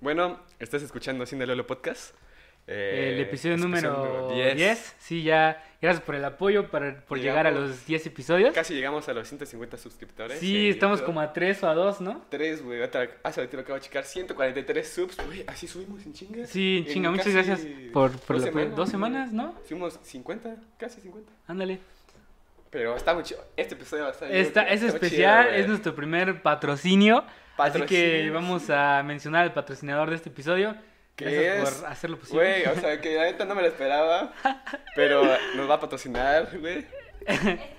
Bueno, estás escuchando Cine Lolo Podcast. Eh, el episodio número 10. 10. Sí, ya. Gracias por el apoyo, para, por llegar a Llegamos. los 10 episodios. Casi llegamos a los 150 suscriptores. Sí, en estamos como a 3 o a 2, ¿no? Tres, güey. Otra- Hace ahorita lo acabo de checar. 143 subs. Güey, así subimos en chingas. Sí, En chinga, muchas gracias por, por dos apoyo. semanas, Dos semanas, ¿no? Fuimos 50, casi 50. Ándale. Pero está muy chido. Este episodio va a estar Esta, es muy especial, chido, es nuestro primer patrocinio. Así que vamos a mencionar al patrocinador de este episodio. ¿Qué Gracias es? por hacerlo posible. Güey, o sea, que la neta no me lo esperaba. Pero nos va a patrocinar, güey.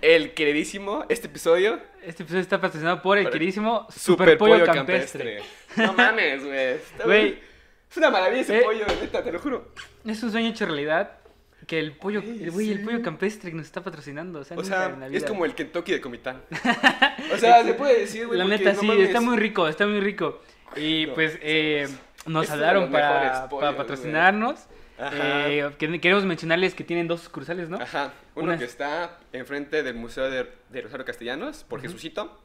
El queridísimo, este episodio. Este episodio está patrocinado por el Por- queridísimo Super, Super Pollo, pollo Campestre. campestre. No mames, güey. Güey. Es una maravilla ese Eh. pollo, neta, te lo juro. Es un sueño hecho realidad que el pollo, Güey, el, güey, el pollo campestre nos está patrocinando. O sea, O nunca sea, en la es como el Kentucky de Comitán. O sea, se puede decir, güey. La neta, no sí, mames. está muy rico, está muy rico. Y No, pues eh, nos es de hablaron para, patrocinarnos. Ajá. Eh, que- queremos mencionarles que tienen dos sucursales, ¿no? Ajá. Uno Una que es- está enfrente del Museo de, de Rosario Castellanos, por. Jesucito.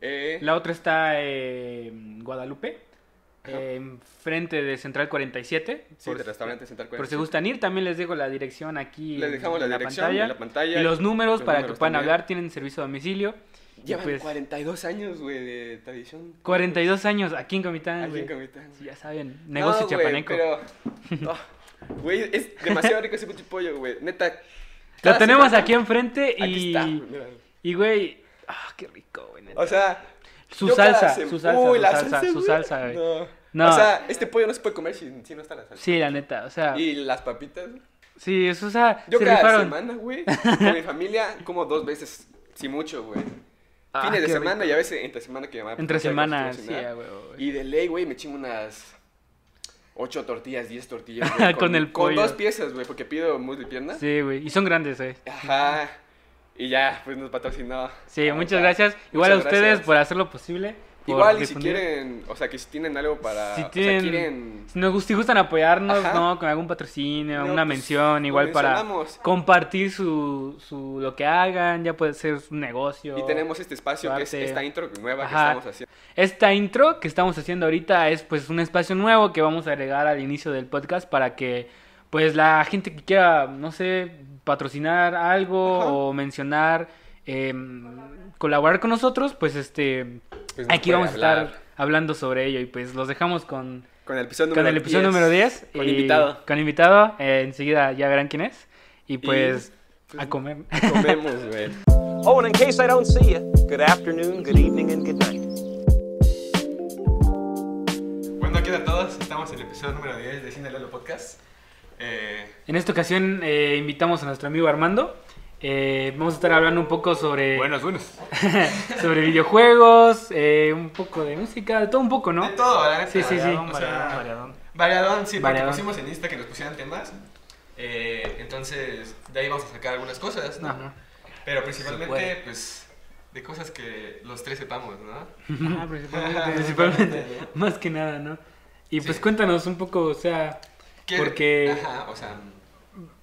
Eh, La otra está eh, en Guadalupe, Ajá. eh, enfrente de Central 47. sí, por, del restaurante Central por si 47. gustan ir, también les dejo la dirección aquí. Les en- dejamos la en dirección pantalla. en la pantalla. Y los números Los para que números puedan también. hablar, tienen servicio a domicilio. Llevan pues, 42 años, güey, de tradición. 42 años aquí en Comitán, Aquí en güey. Comitán. Sí, ya saben, negocio No, güey, chiapaneco. pero... oh, Güey, es demasiado rico ese pollo, güey. Neta. Lo tenemos aquí enfrente y... Aquí está, güey, mira. Y, güey, ah, qué rico, güey. neta. O sea... Su salsa, sem- su salsa, Uy, su la salsa, su güey. salsa, güey. No. No. O sea, este pollo no se puede comer si, si no está la salsa. Sí, la neta, o sea... Y las papitas. Sí, eso, o sea, Yo se cada rifaron. semana, güey, con mi familia, como dos veces, si mucho, güey. Ah, Fines de semana rico. y a veces entre semana que mamá Entre semana, sí, güey. Y de ley, güey, me chingo unas ocho tortillas, diez tortillas. güey, Con el Con pollo. dos piezas, güey, porque pido muslo y pierna. Sí, güey, y son grandes, eh. Ajá. Y ya, pues nos patrocinó. Sí, Ah, muchas gracias. Igual a ustedes gracias. por hacerlo posible. Igual, y si difundir. quieren, o sea, que si tienen algo para. Si o sea, tienen- quieren. Si, nos si gustan apoyarnos, Ajá. ¿no? Con algún patrocinio, No, una pues, mención, igual para compartir su, su, lo que hagan, ya puede ser un negocio. Y tenemos este espacio que es esta intro nueva que estamos haciendo. Esta intro que estamos haciendo ahorita es pues un espacio nuevo que vamos a agregar al inicio del podcast para que pues la gente que quiera, no sé, patrocinar algo Ajá. o mencionar, em, colaborar con nosotros, pues este, Pues nos aquí vamos a hablar. estar hablando sobre ello y pues los dejamos con, Con el episodio con número el episodio 10. número 10. Con y- invitado. Con invitado, eh, enseguida ya verán quién es. Y pues, pues, a comer. Comemos, güey. Oh, and in case I don't see you, good afternoon, good evening, and good night. Bueno, ¿qué tal a todos? Estamos en el episodio número 10 de Cine Lolo Podcast. Eh, En esta ocasión eh, invitamos a nuestro amigo Armando. Eh, vamos a estar hablando un poco sobre, buenos. sobre videojuegos, eh, un poco de música, de todo un poco, ¿no? De todo, la neta. Sí, sí, sí. O sea, Variadón. Variadón, sí, porque Variadón. pusimos en Insta que nos pusieran temas. Eh, entonces, de ahí vamos a sacar algunas cosas, ¿no? Ajá. Pero principalmente, pues, de cosas que los tres sepamos, ¿no? Ajá, principalmente, principalmente, más que nada, ¿no? Y pues Sí. cuéntanos un poco, o sea, ¿Qué- Porque- Ajá, o sea,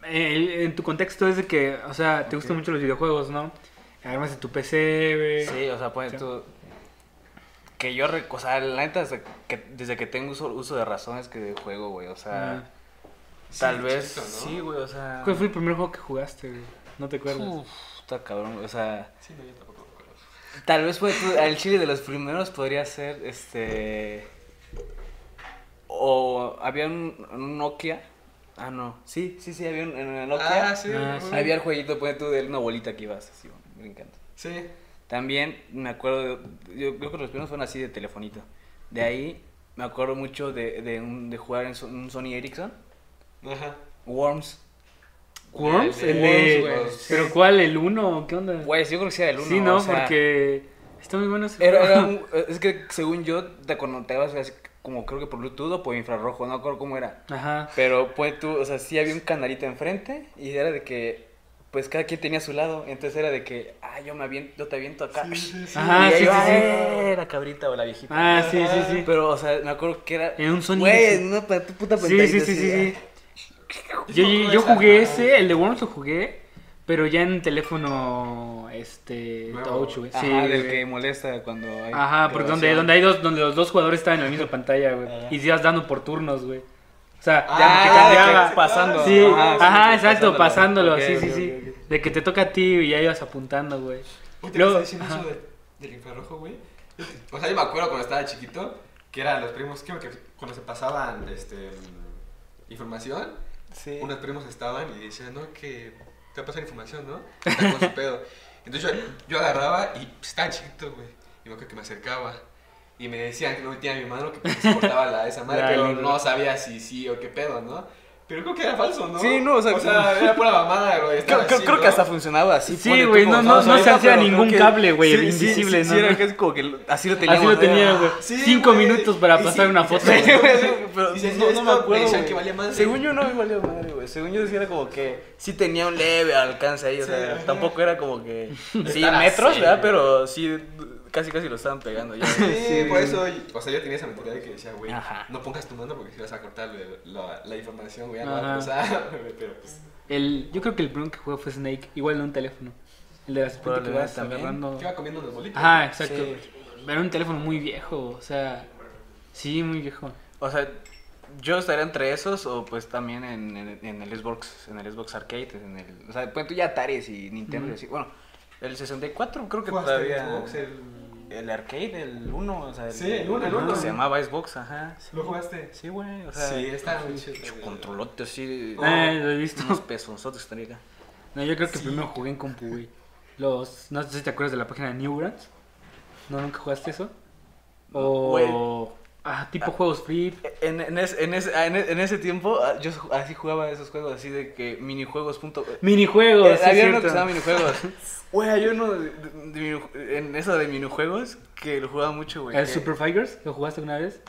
eh, en tu contexto es de que, o sea, te gustan mucho los videojuegos, ¿no? Además de tu PC, güey. Sí, o sea, pues Sí. tú. Que yo, o sea, la neta, desde que, desde que tengo uso, uso de razón es que juego, güey, o sea. Ah. Tal sí, vez. chiquito, ¿no? Sí, güey, o sea. ¿Cuál fue el primer juego que jugaste, güey? No te acuerdas. Uf, está cabrón, o sea. Sí, no, yo tampoco me acuerdo. Tal vez fue tú- el chile de los primeros podría ser este. O había un, un Nokia. Ah, no. Sí, sí, sí, había un en el Nokia. Ah, sí, Ah, güey. sí. Había el jueguito, pues tú, de una bolita que ibas así, brincando. Sí. También me acuerdo, yo creo que los primeros fueron así de telefonito. De ahí me acuerdo mucho de, de, un- de jugar en un Sony Ericsson. Ajá. Worms. ¿Worms? El El de de... Worms, güey. ¿Pero cuál? ¿El 1? ¿Qué onda? Pues yo creo que sí era el uno. sí, ¿no? o sea, Porque está muy bueno ese Era, juego. era un- es que según yo te conectabas así como creo que por Bluetooth o por infrarrojo, no me acuerdo cómo era. Ajá. Pero pues tú, o sea, sí había un canalito enfrente y era de que pues cada quien tenía su lado, entonces era de que, ah, yo me aviento, yo te aviento acá. Ajá, y sí, ahí sí, va, sí. "Eh, la cabrita o la viejita. Ah, sí, sí, sí. Pero, o sea, me acuerdo que era. En un Sony Güey, pa- puta Sí, pantallita sí, sí, sí, sí. ah. Yo, yo, yo jugué ese, el de Worms lo jugué, pero ya en teléfono este Nuevo. touch, güey. Sí, del que molesta cuando hay Ajá, porque donde, donde hay dos, donde los dos jugadores estaban en la misma pantalla, güey. Y se ibas dando por turnos, güey. O sea, Ah, que pasando. Sí, Ajá, ajá, sí, exacto, pasándolo, sí, sí, sí. De que te toca a ti y ya ibas apuntando, güey. Uy, te Luego- estás diciendo ajá. eso de- del infrarrojo, güey. O sea, yo me acuerdo cuando estaba chiquito que eran los primos, creo que cuando se pasaban este, información, Sí. unos primos estaban y decían, no, que te va a pasar información, ¿no? Está con su pedo. Entonces yo, yo agarraba y pues, estaba chiquito, güey. Y me acuerdo que me acercaba. Y me decían que no metía mi mano, que porque se cortaba la, esa madre, pero no sabía si sí o qué pedo, ¿no? Pero creo que era falso, ¿no? Sí, no, o sea, era pura mamada, güey. Creo, que hasta funcionaba así. Sí, güey, no- no- no se hacía ningún cable, güey, sí, invisible, sí, ¿no? Sí, era que es como que así lo teníamos. Así lo tenía, güey. Sí, Cinco minutos para Y pasar sí, una foto. Sí, güey, pero no, me acuerdo. que valía madre. Según yo no me valía madre, güey. Según yo era como que sí tenía un leve alcance ahí, o sea, tampoco era como que sí metros, ¿verdad? Pero sí casi casi lo estaban pegando ya. Sí, Sí, por eso, o sea, yo tenía esa mentalidad de que decía, güey, no pongas tu mano porque si vas a cortarle la, la información, güey, ya no a güey, pero pues... El, yo creo que el primero que jugué fue Snake, igual en un teléfono. El de la serpiente que vas también. agarrando. Que iba comiendo los bolitos. Ajá, exacto. Sí. Era un teléfono muy viejo, o sea, sí, muy viejo. O sea, yo estaría entre esos o pues también en, en, en el Xbox, en el Xbox Arcade, en el, o sea, pues tú ya Ataris y Nintendo y Ujú. así. Bueno, el 64 creo que ¿Jugaste todavía Xbox, el... el arcade, el 1, o sea, Sí, el uno, el ajá, uno. se llamaba Xbox, ajá. Sí, ¿Lo jugaste? Sí, güey, o sea, Sí, está muy chido. Controlote así. Oh. Eh, lo he visto. Unos pesos, estaría acá. No, yo creo que Sí. primero jugué en compu, güey. Los, no sé si te acuerdas de la página de Newgrounds. ¿No nunca jugaste eso? O Güey. Ah, tipo juegos free. En, en, ese, en, ese, en en ese tiempo, ah, yo así jugaba esos juegos, así de que minijuegos. Punto, Minijuegos, Eh, sí, había es uno que se minijuegos. Güey, hay uno de, de- de minu- en eso de minijuegos que lo jugaba mucho, güey. ¿El que- Super Fighters? ¿Lo jugaste alguna vez?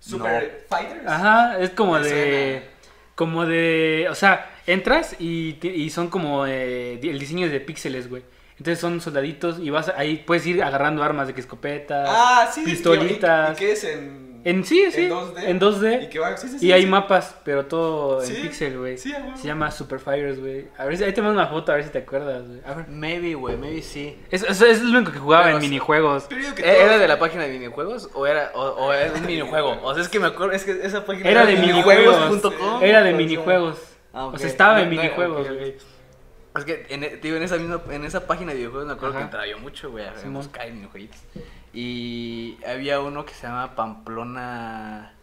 ¿Super Fighters? Ajá, es como de. suena. Como de. O sea, entras y, y son como. eh, el diseño es de píxeles, güey. Entonces son soldaditos y vas ahí puedes ir agarrando armas de que escopeta. Ah, sí. Pistolitas. ¿Y qué es en...? En sí, sí. ¿En 2D? En 2D. ¿Y qué va? Sí, sí, Y sí, hay sí. mapas, pero todo Sí, en pixel, güey. Se llama Super Fighters, güey. A ver si ahí te mando una foto, a ver si te acuerdas, güey. A ver. Maybe, güey, maybe sí. Eso, eso es lo único que jugaba Pero, en o sea, minijuegos. Pero digo que ¿E- ¿Era de la página de minijuegos o era, o, o era un minijuego? O sea, es que me acuerdo, es que esa página Era de minijuegos.com. Era de sea, minijuegos. ah. O sea, estaba en No, minijuegos, güey. Es que en, e- digo, en esa misma, en esa página de videojuegos me acuerdo Ajá. que entraba yo mucho, güey, a Simón. buscar minijueguitos. Y había uno que se llama Pamplona.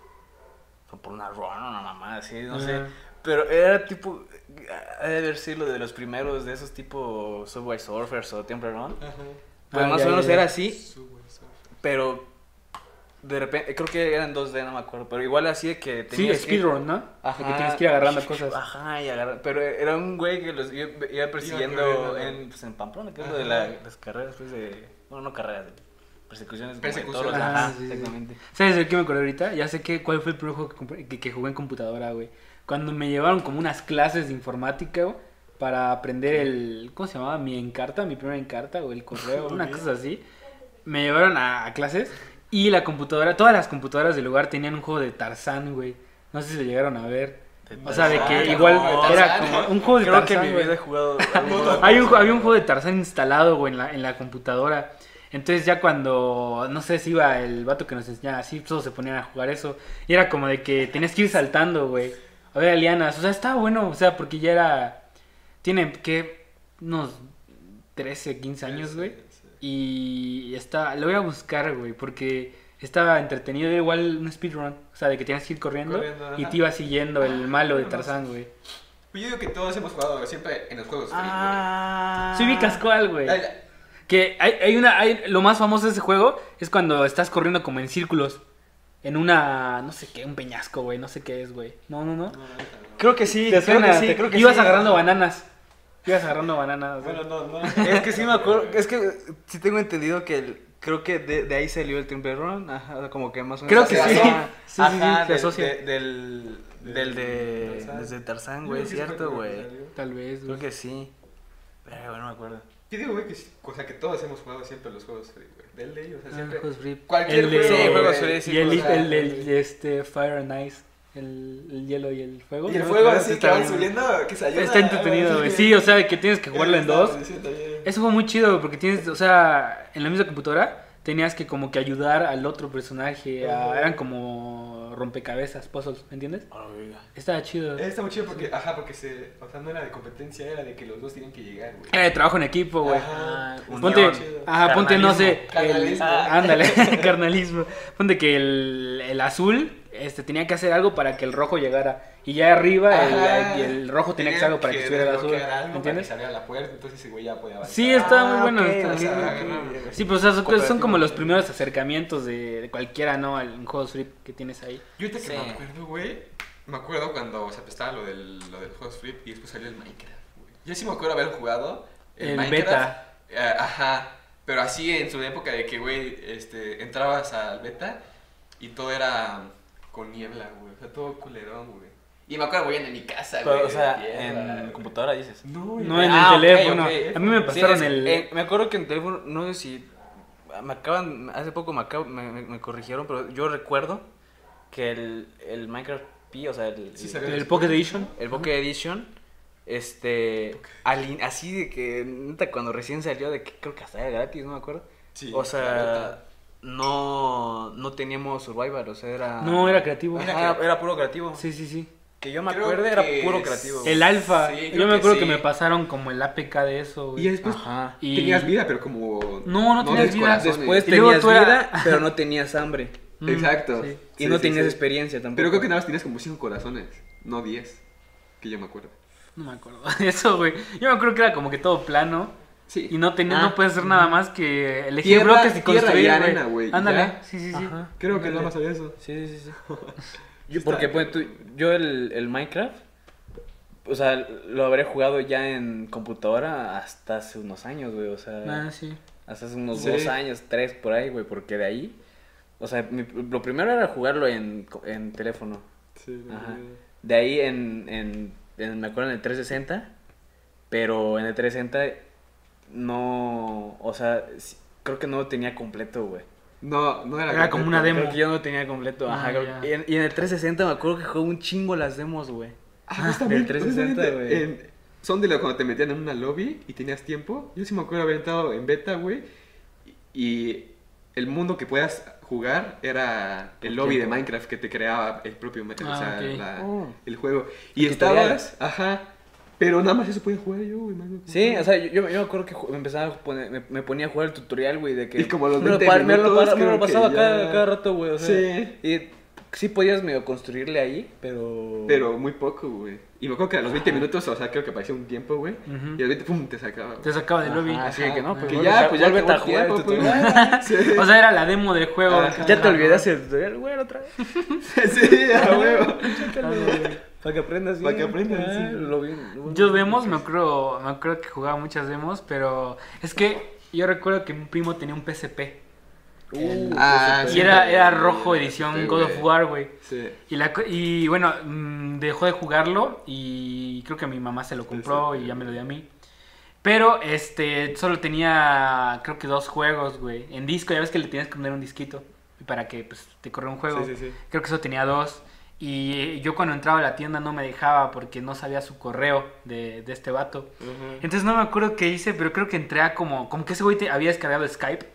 Pamplona Run, una mamá así, no sé. Pero era tipo. Ha de haber sido lo de los primeros de esos tipo Subway Surfers o Temple Run. Ajá. Pues Ah, más ya, o menos ya, ya. era así, pero. De repente, creo que eran 2D, no me acuerdo. Pero igual así de que Sí, tenías que- speedrun, ¿no? Ajá. De que tienes que ir agarrando cosas. Ajá, y agarrar. Pero era un güey que los iba, iba persiguiendo en, pues, en Pamplona, que es lo de la- las carreras, pues de. Bueno, no carreras, de persecuciones. Persecuciones. toros, Ajá, sí, sí. exactamente. ¿Sabes de qué me acordé ahorita? Ya sé que, cuál fue el primer juego que, compré- que, que jugué en computadora, güey. Cuando me llevaron como unas clases de informática, güey, para aprender el... ¿Cómo se llamaba? Mi encarta, mi primera encarta o el correo, una cosa así. Me llevaron a, a clases y la computadora, todas las computadoras del lugar tenían un juego de Tarzán, güey. No sé si lo llegaron a ver. O sea, de que igual no, era como un juego de Creo que Tarzán, en mi vida he jugado. Hay un, había un juego de Tarzán instalado, güey, en la, en la computadora. Entonces ya cuando, no sé si iba el vato que nos enseñaba así, todos se ponían a jugar eso. Y era como de que tenías que ir saltando, güey. A ver, lianas. O sea, estaba bueno, o sea, porque ya era... Tiene, que Unos 13, 15 años, güey. Y está... Lo voy a buscar, güey, porque estaba entretenido. Era igual un speedrun. O sea, de que tienes que ir corriendo, Corriendo, y ajá. te iba siguiendo el malo de Tarzán, güey. Pues yo digo que todos hemos jugado siempre en los juegos Ah. Sí, vi Cascual, güey. Que hay, hay una, hay, lo más famoso de ese juego es cuando estás corriendo como en círculos. En una, no sé qué, un peñasco, güey, no sé qué es, güey. No, no, no. no, no, no. Creo que sí, Te creo suena, que sí. te- creo que ibas sí. agarrando bananas. Ibas agarrando bananas. Bueno, no, no. Es que sí me acuerdo. Es que sí tengo entendido que el- creo que de, de ahí salió el Temple Run. Ajá, como que más o Creo menos. que sí. Ajá, Sí, sí, sí, del- de- del, del de. Tarzán. Desde Tarzán, güey, creo cierto, güey. Tal vez, Creo güey. que sí. Pero no me acuerdo. Yo digo, güey, que, o sea, que todos hemos jugado siempre los juegos free, güey. Del ley, o sea, Ah, siempre. juegos free. Cualquier El de- juego. Sí, juegos free, sí, y el, el, del, de este Fire and Ice. El, el hielo y el fuego. Y el ¿no? fuego Está así que está van subiendo, que se ayuda. Está entretenido, güey. Sí, que- o sea, que tienes que jugarlo en dos. Eso fue muy chido porque tienes, o sea, en la misma computadora tenías que como que ayudar al otro personaje. a- eran como rompecabezas, puzzles, ¿me entiendes? A la verga. Estaba chido. Eh, Está muy chido porque, ajá, porque se, o sea, no era de competencia, era de que los dos tienen que llegar, güey. Era de trabajo en equipo, güey. Ajá, Ponte, ajá, ponte, no sé, Carnalismo. el- Ah. ándale, carnalismo. Ponte que el, el azul este, tenía que hacer algo para que el rojo llegara. Y ya arriba el, y el rojo tenía que hacer algo para que subiera el azul. ¿Me para que entiendes? la puerta, entonces ese güey ya podía avanzar. Sí, estaba muy Ah, bueno. estaba- sí, pues o sea, son, como los primeros acercamientos de, de cualquiera, ¿no? Al en juegos free que tienes ahí. Yo ahorita que me acuerdo, güey, me acuerdo cuando se apestaba lo del, lo del Hot Flip y después salió el Minecraft, güey. Yo sí me acuerdo haber jugado El Minecraft. beta. eh, ajá, pero así en su época de que, güey, este, entrabas al beta y todo era con niebla, güey. O sea, todo culerón, güey. Y me acuerdo, güey, en mi casa, güey. Pero, o sea, tierra, en computadora dices. No. No en Ah, el teléfono. ok. A mí me Sí, pasaron es- el. eh, me acuerdo que en teléfono, no sé si. Me acaban. Hace poco me, acabo- me, me- me corrigieron, pero yo recuerdo que el, el Minecraft P, o sea, el, Sí, el, el. Pocket Edition. el Pocket Edition, este. al in- así de que, neta, cuando recién salió, de que creo que hasta era gratis, no me acuerdo. Sí, o sea. No, no teníamos Survivor, o sea, era. No, era creativo. Era, era puro creativo. Sí, sí, sí. Que yo me Creo acuerdo era que puro creativo. El alfa. Sí, Yo me acuerdo que sí. me pasaron como el APK de eso, güey. Y después Ajá. Y- tenías vida, pero como... No, no tenías vida. Después tenías era- vida, pero no tenías hambre. Mm, Exacto. sí. Y Sí, no sí, tenías sí. experiencia tampoco. Pero creo que nada más tenías como 5 corazones, no 10. Que yo me acuerdo. No me acuerdo de eso, güey. Yo me acuerdo que era como que todo plano. Sí. Y no tenía, Ah. no puedes hacer nada más que elegir Tierra- bloques y construir, arena, güey, Ándale. ya. Sí, sí, sí. Ajá. Creo que Ándale. nada más había eso. Sí, sí, sí. Yo, porque pues, tú- yo el, el Minecraft, o sea, lo habré jugado ya en computadora hasta hace unos años, güey. O sea, Ah, sí. hasta hace unos Sí. dos años, tres por ahí, güey. Porque de ahí, o sea, mi- lo primero era jugarlo en, co- en teléfono. Sí, Ajá. De ahí en, en, en- me acuerdo en el 360, pero en el 360 no, o sea, creo que no lo tenía completo, güey. No, no era Era como una demo. Creo que yo no lo tenía completo, ajá. Ah, creo- ya. y, en, y en el 360 me acuerdo que jugué un chingo las demos, güey. Ah, justamente, del 360, justamente güey. en- Son de lo cuando te metían en una lobby y tenías tiempo. Yo sí me acuerdo haber entrado en beta, güey. Y el mundo que puedas jugar era el lobby de. Minecraft que te creaba el propio o Ah, sea, ok. la- Oh. el juego. Y El estabas, ajá. Pero nada más eso podía jugar yo, güey. Sí, o sea, yo, yo, me acuerdo que me empezaba a poner, me, me ponía a jugar el tutorial, güey, de que... Y como a los me lo 20 pa- me lo, minutos, me lo pasaba ya- cada, cada rato, güey, o sea... Sí. Y sí podías medio construirle ahí, pero... Pero muy poco, güey. Y me acuerdo que a los 20 minutos, o sea, creo que aparecía un tiempo, güey. Y a los 20, pum, te sacaba. güey. Te sacaba del lobby. Así de que no, pues que vuelve ya, a- pues ya acabó a el jugar el tiempo, tutorial. pues. Sí. O sea, era la demo del juego. Ajá. Ya te olvidaste el tutorial, güey, otra vez. sí, a huevo. Para que aprendas Para que aprendas, Ah, sí. lo bien, lo. Yo demos, me acuerdo, me acuerdo que jugaba muchas demos, pero es que yo recuerdo que mi primo tenía un PSP. Uh, Ah, Y sí, era, era rojo edición sí, God of. War, güey. Sí. Y, la, y bueno, mm, dejó de jugarlo y creo que mi mamá se lo compró y ya me lo dio a mí. Pero este, solo tenía creo que dos juegos, güey. En disco, ya ves que le tienes que poner un disquito para que pues, te corra un juego. Sí, sí, sí. Creo que solo tenía dos. Y yo cuando entraba a la tienda no me dejaba porque no sabía su correo de, de este vato. Entonces no me acuerdo qué hice, pero creo que entré a como, como que ese güey te había descargado Skype.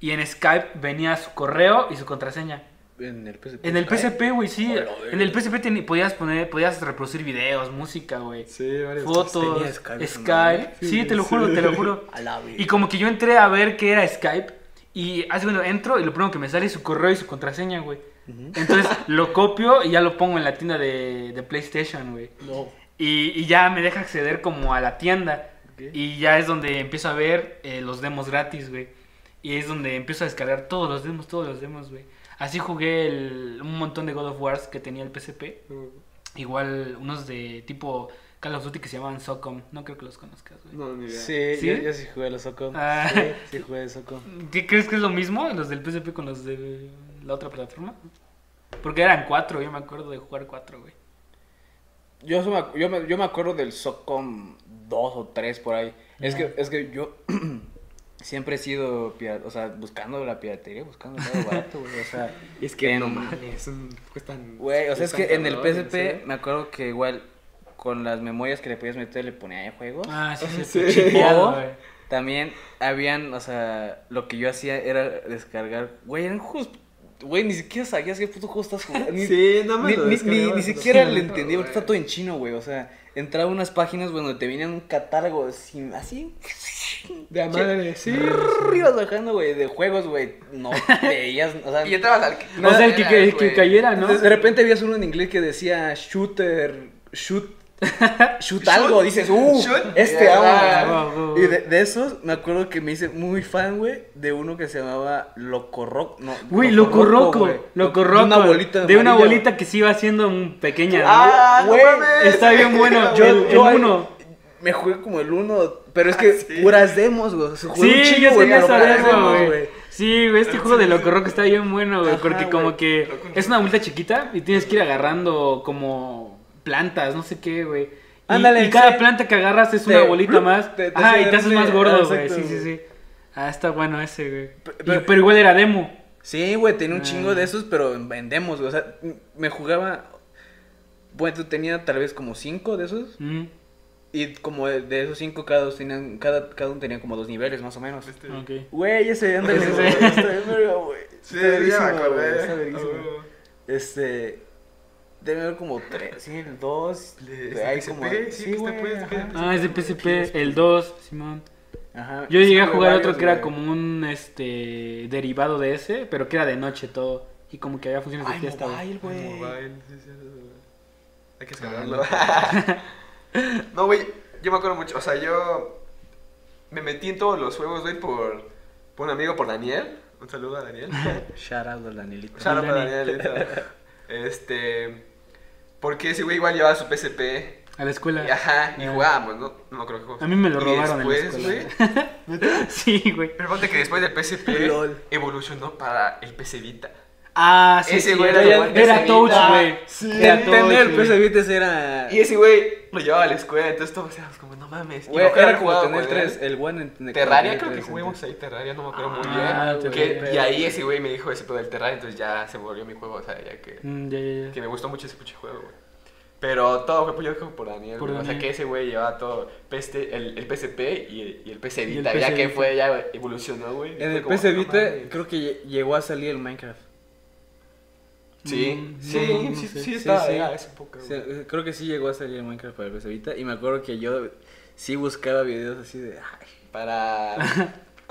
Y en Skype venía su correo y su contraseña. En el PSP. En el PSP, güey, sí. En el PSP podías poner, podías reproducir videos, música, güey. Sí, varios. Fotos, tenía Skype. Sí, Sí, te lo sí. juro, te lo juro. A la Y como que yo entré a ver qué era Skype. Y hace cuando entro y lo primero que me sale es su correo y su contraseña, güey. Entonces lo copio y ya lo pongo en la tienda de, de PlayStation, güey. No. Y, y ya me deja acceder como a la tienda. Y ya es donde empiezo a ver eh, los demos gratis, güey. Y es donde empiezo a descargar todos los demos, todos los demos, güey. Así jugué el- un montón de God of Wars que tenía el PSP. Igual unos de tipo Call of Duty que se llamaban Socom. No creo que los conozcas, güey. No, ni idea. Sí, ¿Sí? Yo, yo sí jugué los Socom. Ah. Sí, sí jugué Socom. ¿Qué crees que es lo mismo los del PSP con los de la otra plataforma? Porque eran cuatro, yo me acuerdo de jugar cuatro, güey. Yo, me yo, me, yo me acuerdo del Socom 2 o 3 por ahí. Es que, es que yo siempre he sido, o sea, buscando la piratería, buscando algo barato, güey, o sea, Es que en- no mames, cuestan. Güey, o sea, es que en el PSP ¿eh? me acuerdo que igual con las memorias que le podías meter le ponía ahí juegos. Ah, sí, sí, Sí. sí. chipeado. También habían, o sea, lo que yo hacía era descargar, güey, eran juegos, güey, ni siquiera sabías qué puto juego estás jugando. Ni, Sí, no me ni, lo ni- ni- ni lo siquiera le entendí, porque está todo en chino, güey, o sea, entraba a unas páginas güey, donde te venían un catálogo así, así De a madre, sí. ibas bajando, güey, de juegos, güey, no veías, o sea, Y entrabas al. O sea, el que, que, que cayera, ¿no? de, de repente veías uno en inglés que decía shooter, shoot, shoot algo, dices, uh, Shoot. este Ah, amo. Y de, de esos, me acuerdo que me hice muy fan, güey, de uno que se llamaba Loco Rock. No, Güey, Loco Roco, De una bolita De una bolita que se iba haciendo un pequeña. Ah, Güey, no. Está bien bueno. Yo, el, yo el ahí uno. Me jugué como el uno, pero es que Ah, sí. puras demos, güey. Se un Sí, chingo, yo güey, tenía pero esa puras demo, demos, güey. Sí, güey, este juego de Loco Roco está bien bueno, güey. Porque como que es una bolita chiquita y tienes que ir agarrando como plantas, no sé qué, güey. Y, Ándale, y cada sí. planta que agarras es Te- una bolita más. te- te ah, y te haces más ah, gordo, güey. exacto, Sí, sí, güey. sí. Ah, está bueno ese, güey. Pero- pero igual era demo. Sí, güey, tenía un chingo Ah. de esos, pero en demos, güey. O sea, me jugaba. Bueno, tú tenía tal vez como cinco de esos. Mm, Y como de, esos cinco, cada, dos tenían, cada, cada uno tenía como dos niveles, más o menos. Este, ok. Güey, ese, ándale, güey, sí. güey. Ya me verguísima, güey, acordé. está verguísima. Oh. Este. Debe haber como tres, sí, el dos. Le- hay PSP, como. sí, Sí, que está Ah, es de PSP, el 2, Simón. Ajá. Yo llegué a jugar varios, otro que era como un este derivado de ese, pero que era de noche todo. Y como que había funciones de fiesta, mobile, güey. Mobile, sí, sí, sí. Hay que Ah, descargarlo. no, güey, yo me acuerdo mucho. O sea, yo me metí en todos los juegos, güey, por, por un amigo, por Daniel. Un saludo a Daniel. Shout out al Danielito. Shout out a Dani. Daniel. Este. Porque ese güey igual llevaba su PSP. A la escuela. Y, ajá, y jugábamos, ¿no? No me acuerdo qué juego. A mí me lo Y robaron en la después, escuela. güey, sí, güey. Pero ponte que después del PSP Lol. evolucionó para el PC Vita. Ah, sí, Ese sí, güey era, era era, el PC touch, Vita. güey. Sí. Era touch, güey. PC Vites era. Y ese güey lo llevaba a la escuela, entonces todos éramos como, no mames. Güey, era jugado tener tres. El one en Terraria, creo que jugamos ahí Terraria, no me acuerdo muy Ah, bien. Que- y ahí ese güey me dijo ese pedo del Terraria, entonces ya se volvió mi juego, o sea, ya que, Mm, ya, ya, que me gustó mucho ese puche juego, güey. Pero todo fue creo por Daniel, Por o sea que ese güey llevaba todo, este, el, el PSP y el, y el PC el Vita, PC ya que Vita. fue, ya evolucionó, güey. En el como, PC Vita creo que lle- llegó a salir el Minecraft. Sí, Mm, sí, no, no sí, sé. sí, Sí, estaba eh, creo que sí llegó a salir el Minecraft para el PC Vita. Y me acuerdo que yo sí buscaba videos así de. ay, Para...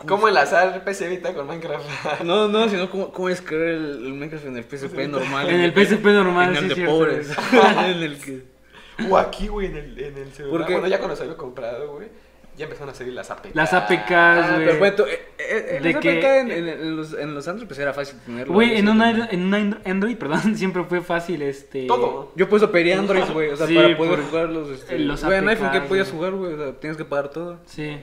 ¿Cómo enlazar PC Vita con Minecraft? No, no, sino cómo, cómo escribir el, el Minecraft en el PSP normal. En el PSP normal, En el sí, de cierto, pobres. en el que. O aquí, güey, en el, en el celular. Porque- Bueno, ya cuando se había comprado, güey, ya empezaron a salir las APKs. Las APKs, Ah, güey. pero bueno, eh, eh, De los que- APK en, en- en los, en los Android pues era fácil tenerlo. Güey, en Sí, un también. Android, en un Andro- Android, perdón, siempre fue fácil este Todo. Yo por eso pedí Android, güey, o sea, Sí, para poder por- jugar los... Este, los güey, en iPhone, ¿qué podías jugar, güey? O sea, tienes que pagar todo. Sí.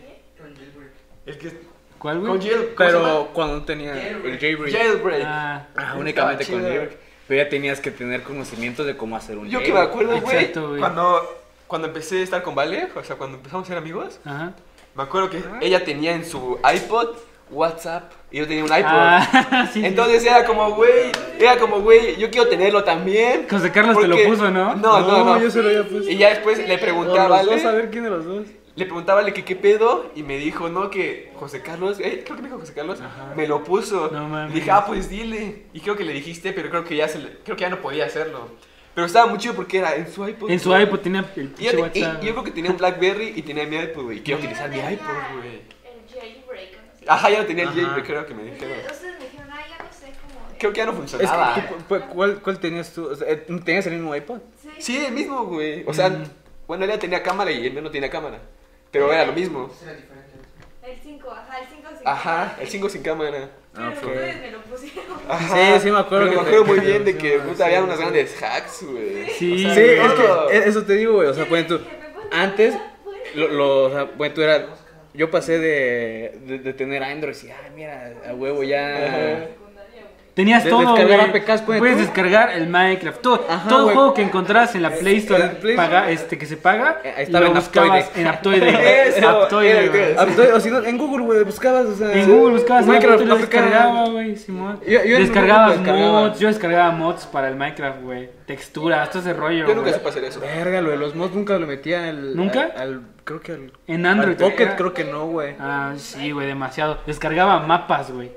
El que... ¿Cuál, güey? Con jail... ¿cómo se Pero cuando no tenía el jailbreak. Jailbreak. Ah, Ah, únicamente con jailbreak. Pero ya tenías que tener conocimientos de cómo hacer un Yo que me jailbreak. acuerdo, güey, Exacto, güey. cuando, cuando empecé a estar con Vale, o sea, cuando empezamos a ser amigos, ajá. me acuerdo que ella tenía en su iPod WhatsApp y yo tenía un iPod. Ah, sí, sí. Entonces era como, güey, era como, güey, yo quiero tenerlo también. José Carlos te lo porque- puso, ¿no? No, no, no. yo se lo había puesto. Y ya después le pregunté a O los Vale. dos, a ver quién de los dos. Le preguntaba que qué pedo y me dijo, no, que José Carlos, eh, creo que me dijo José Carlos, me lo puso. No mames. Dije, ah, pues dile. Y creo que le dijiste, pero creo que ya se le- creo que ya no podía hacerlo. Pero estaba muy chido porque era en su iPod. En su güey. iPod tenía el Y yo, y- yo creo que tenía un Blackberry y tenía mi iPod, güey. Y quiero utilizar mi iPod, güey. El jailbreak, no sé. Ajá, ya lo tenía el Ajá. jailbreak, creo que me dijeron. Ustedes me dijeron, ay, ya no sé cómo. Creo que ya no Es funcionaba. que, ¿cuál, ¿cuál tenías tú? O sea, eh, ¿Tenías el mismo iPod? Sí, el mismo, güey. O sea, Mm. bueno, ella tenía cámara y él no tenía cámara. Pero era lo mismo. El 5, ajá, el 5 sin Ajá, cámara. el 5 sin cámara. Pero Ok. ustedes me lo pusieron. Ajá. Sí, sí me acuerdo Pero que me te- acuerdo muy bien de que sí, puta, había sí, unas grandes hacks, güey. Sí. O sea, Sí, es todo. que e- eso te digo, güey. O sea, le tú. dije, "¿Me puedes Antes, mandar?" Bueno. lo, lo, o sea, bueno, tú era. Yo pasé de, de, de tener Android y, ay, mira, a huevo ya. Ajá. Tenías De- todo, descargar. APKs, Puedes descargar el Minecraft. Todo, Ajá, todo güey. juego que encontrás en la Play Store, paga, este, que se paga, Eh, ahí estaba lo en buscabas Aptoide. en Aptoide. Eso, Aptoide, o si no, en Google, güey, buscabas, o sea... En Google buscabas Minecraft, lo descargaba, güey, Simón. Yo- yo en Descargabas descargaba. mods, yo descargaba mods para el Minecraft, güey. Texturas, todo ese rollo, Yo nunca güey. supe hacer eso. Verga, lo de los mods nunca lo metía al... ¿Nunca? Al, al- creo que al... En Android. al Pocket era- creo que no, güey. Ah, sí, güey, demasiado. Descargaba mapas, güey.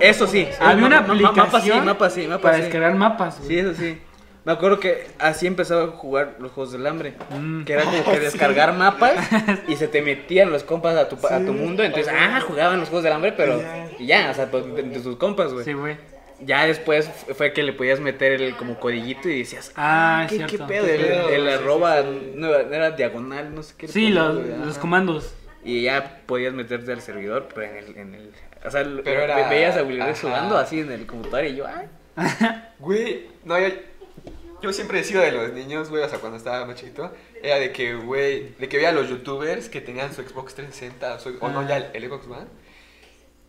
Eso sí. Había una aplicación Mapas sí, mapas sí, mapas para sí. descargar mapas, güey. Sí, eso sí. Me acuerdo que así empezaba a jugar los juegos del hambre. Mm. Que era como que descargar mapas y se te metían los compas a tu, a tu mundo. Entonces, ah, jugaban los juegos del hambre, pero y ya, o sea, pues, de, de tus compas, güey. Sí, güey. Ya después fu- fue que le podías meter el como codiguito y decías, Ah, es ¿qué, cierto. qué pedo? El, sí, arroba no era, diagonal, no sé qué. Sí, los, los comandos. Y ya podías meterte al servidor, pero en el. En el o sea, Pero era- veías a Willy Rex ajá. jugando así en el computador y yo, ay. Güey, no, yo, yo siempre he sido de los niños, güey, o sea, cuando estaba más chiquito, era de que, güey, de que veía a los youtubers que tenían su Xbox 360 o, su- o no, ya el, el Xbox One.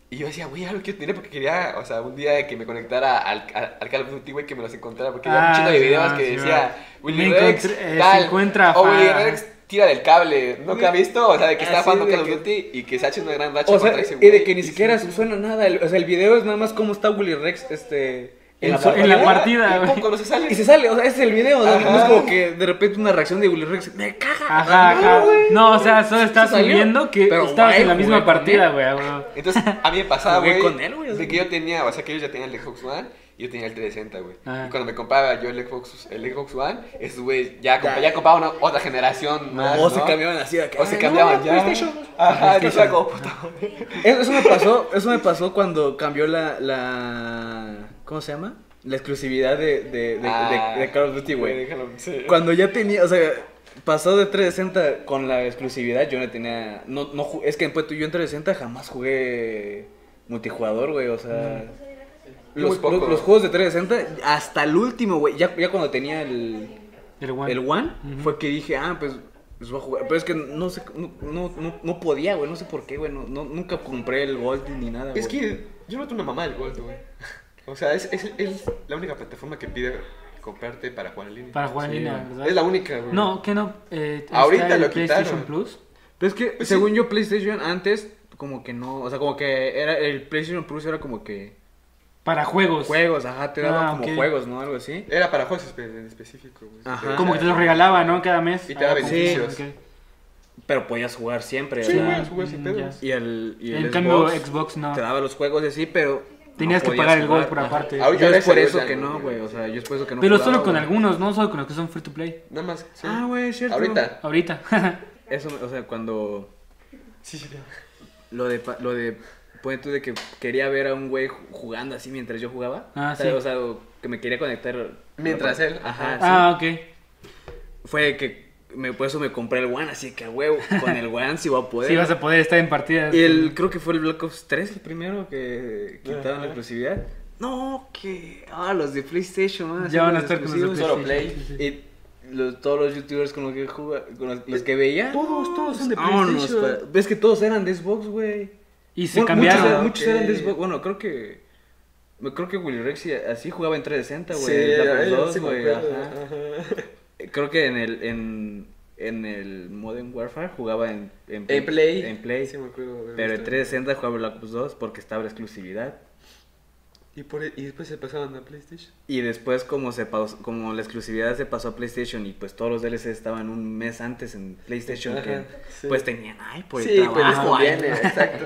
Y yo decía, güey, ya lo quiero tener porque quería, o sea, un día que me conectara al, al, al Call of Duty, güey, que me los encontrara, porque había Ah, un chingo de videos que sí, decía. Willy Rex, eh, tal, se encuentra o Willy fa- Rex tira del cable, ¿nunca has visto? O sea, de que está Así jugando Call of Duty y que se ha hecho una gran racha O sea, contra ese y de que ni siquiera suena nada. el- o sea, el video es nada más como está Willy Rex este, En la partida, ¿Y güey. poco no se sale? Y se sale, o sea, ese es el video. ¿no? Ajá. No es como que de repente una reacción de Willy Rex. Me caga. Ajá, No, ajá. güey. No, o sea, solo estás salió. subiendo que Pero estabas guay, en la misma partida, güey. ah, güey. Entonces, a mí me pasaba, güey, con él, güey, así de que yo tenía, o sea, que ellos ya tenían el Xbox One yo tenía el 360, güey. Ah. Y cuando me compraba yo el Xbox, el Xbox One, esos güey ya, compa- Ya. ya compraban una- otra generación más, O se cambiaban así de que, O se "Ay, cambiaban no, ya. PlayStation". Ajá, era como, puta. Eso, eso me pasó, eso me pasó cuando cambió la, la ¿cómo se llama? La exclusividad de, de, de, Ah, de- de Call of Duty, güey. sí. Cuando ya tenía, o sea, pasó de 360 con la exclusividad, yo no tenía, no, no, ju- es que después yo en 360 jamás jugué multijugador, güey, o sea, los, Muy poco. los- los juegos de 360, hasta el último, güey, ya, ya cuando tenía el, El One. el One, Ujú. fue que dije, ah, pues, pues voy a jugar, pero es que no sé, no, no, no, no podía, güey, no sé por qué, güey, no, no- nunca compré el Gold ni nada, Es que yo no tengo una mamá del Gold, güey. O sea, es, es, es la única plataforma que pide comprarte para jugar en línea. Para jugar en Sí, línea, güey. ¿verdad? Es la única, güey. No, que no. Eh, Ahorita lo PlayStation quitaron. Plus. Pero es que, Pues sí. según yo, PlayStation antes, como que no, o sea, como que era, el PlayStation Plus era como que Para juegos. juegos, ajá, te daban Ah, como juegos, ¿no? Algo así. Era para juegos en específico, güey. Ajá. Como que te lo regalaba, ¿no? Cada mes. Y te da Ah, beneficios. ok. Pero podías jugar siempre, Sí, güey, jugar sin Mm, pedos. Y el, y el En cambio, Xbox Xbox no. te daba los juegos y así, pero Tenías que podías pagar el Gold por aparte. Ahorita Yo es por eso que no, güey. o sea, yo es por eso que no Pero jugaba, solo con algunos, no solo con los que son free to play. Nada más, sí. Ah, güey, cierto. Ahorita. Ahorita. Eso, o sea, cuando Sí, sí. lo de pa- lo de pone tú de que quería ver a un güey ju- jugando así mientras yo jugaba. Ah, sí. O sea, o que me quería conectar Mientras él. Ajá, sí. ah, ok. Fue que me, por eso me compré el One, así que a huevo, con el One sí voy a poder. Sí, vas a poder estar en partidas. Y el, creo que fue el Black Ops 3 el primero que quitaron la exclusividad. No, que. Ah, los de PlayStation, van Ya van a estar con los de exclusivos. Solo Play. PlayStation, sí. Y los- todos los youtubers con los que jugaba, con los, los que veía. Todos, todos son de vámonos, PlayStation. pa- Ves que todos eran de Xbox, güey. Y se Mu- cambiaron. Muchos, eran de Xbox. Bueno, creo que. me- Creo que Willy Rex sí- así jugaba en 360, güey. Sí, Ops ahí 2, sí me güey. ajá. ajá. Creo que en el. En, en el Modern Warfare jugaba en, En Play. En Play. Sí, me acuerdo. Pero en bastante. 360 jugaba Black Ops 2 porque estaba la exclusividad. ¿Y, por, e- y después se pasaron a PlayStation. Y después como se como la exclusividad se pasó a PlayStation y pues todos los DLC estaban un mes antes en PlayStation que sí. pues tenían ay el Sí, pues les trabajo, ay, conviene, exacto.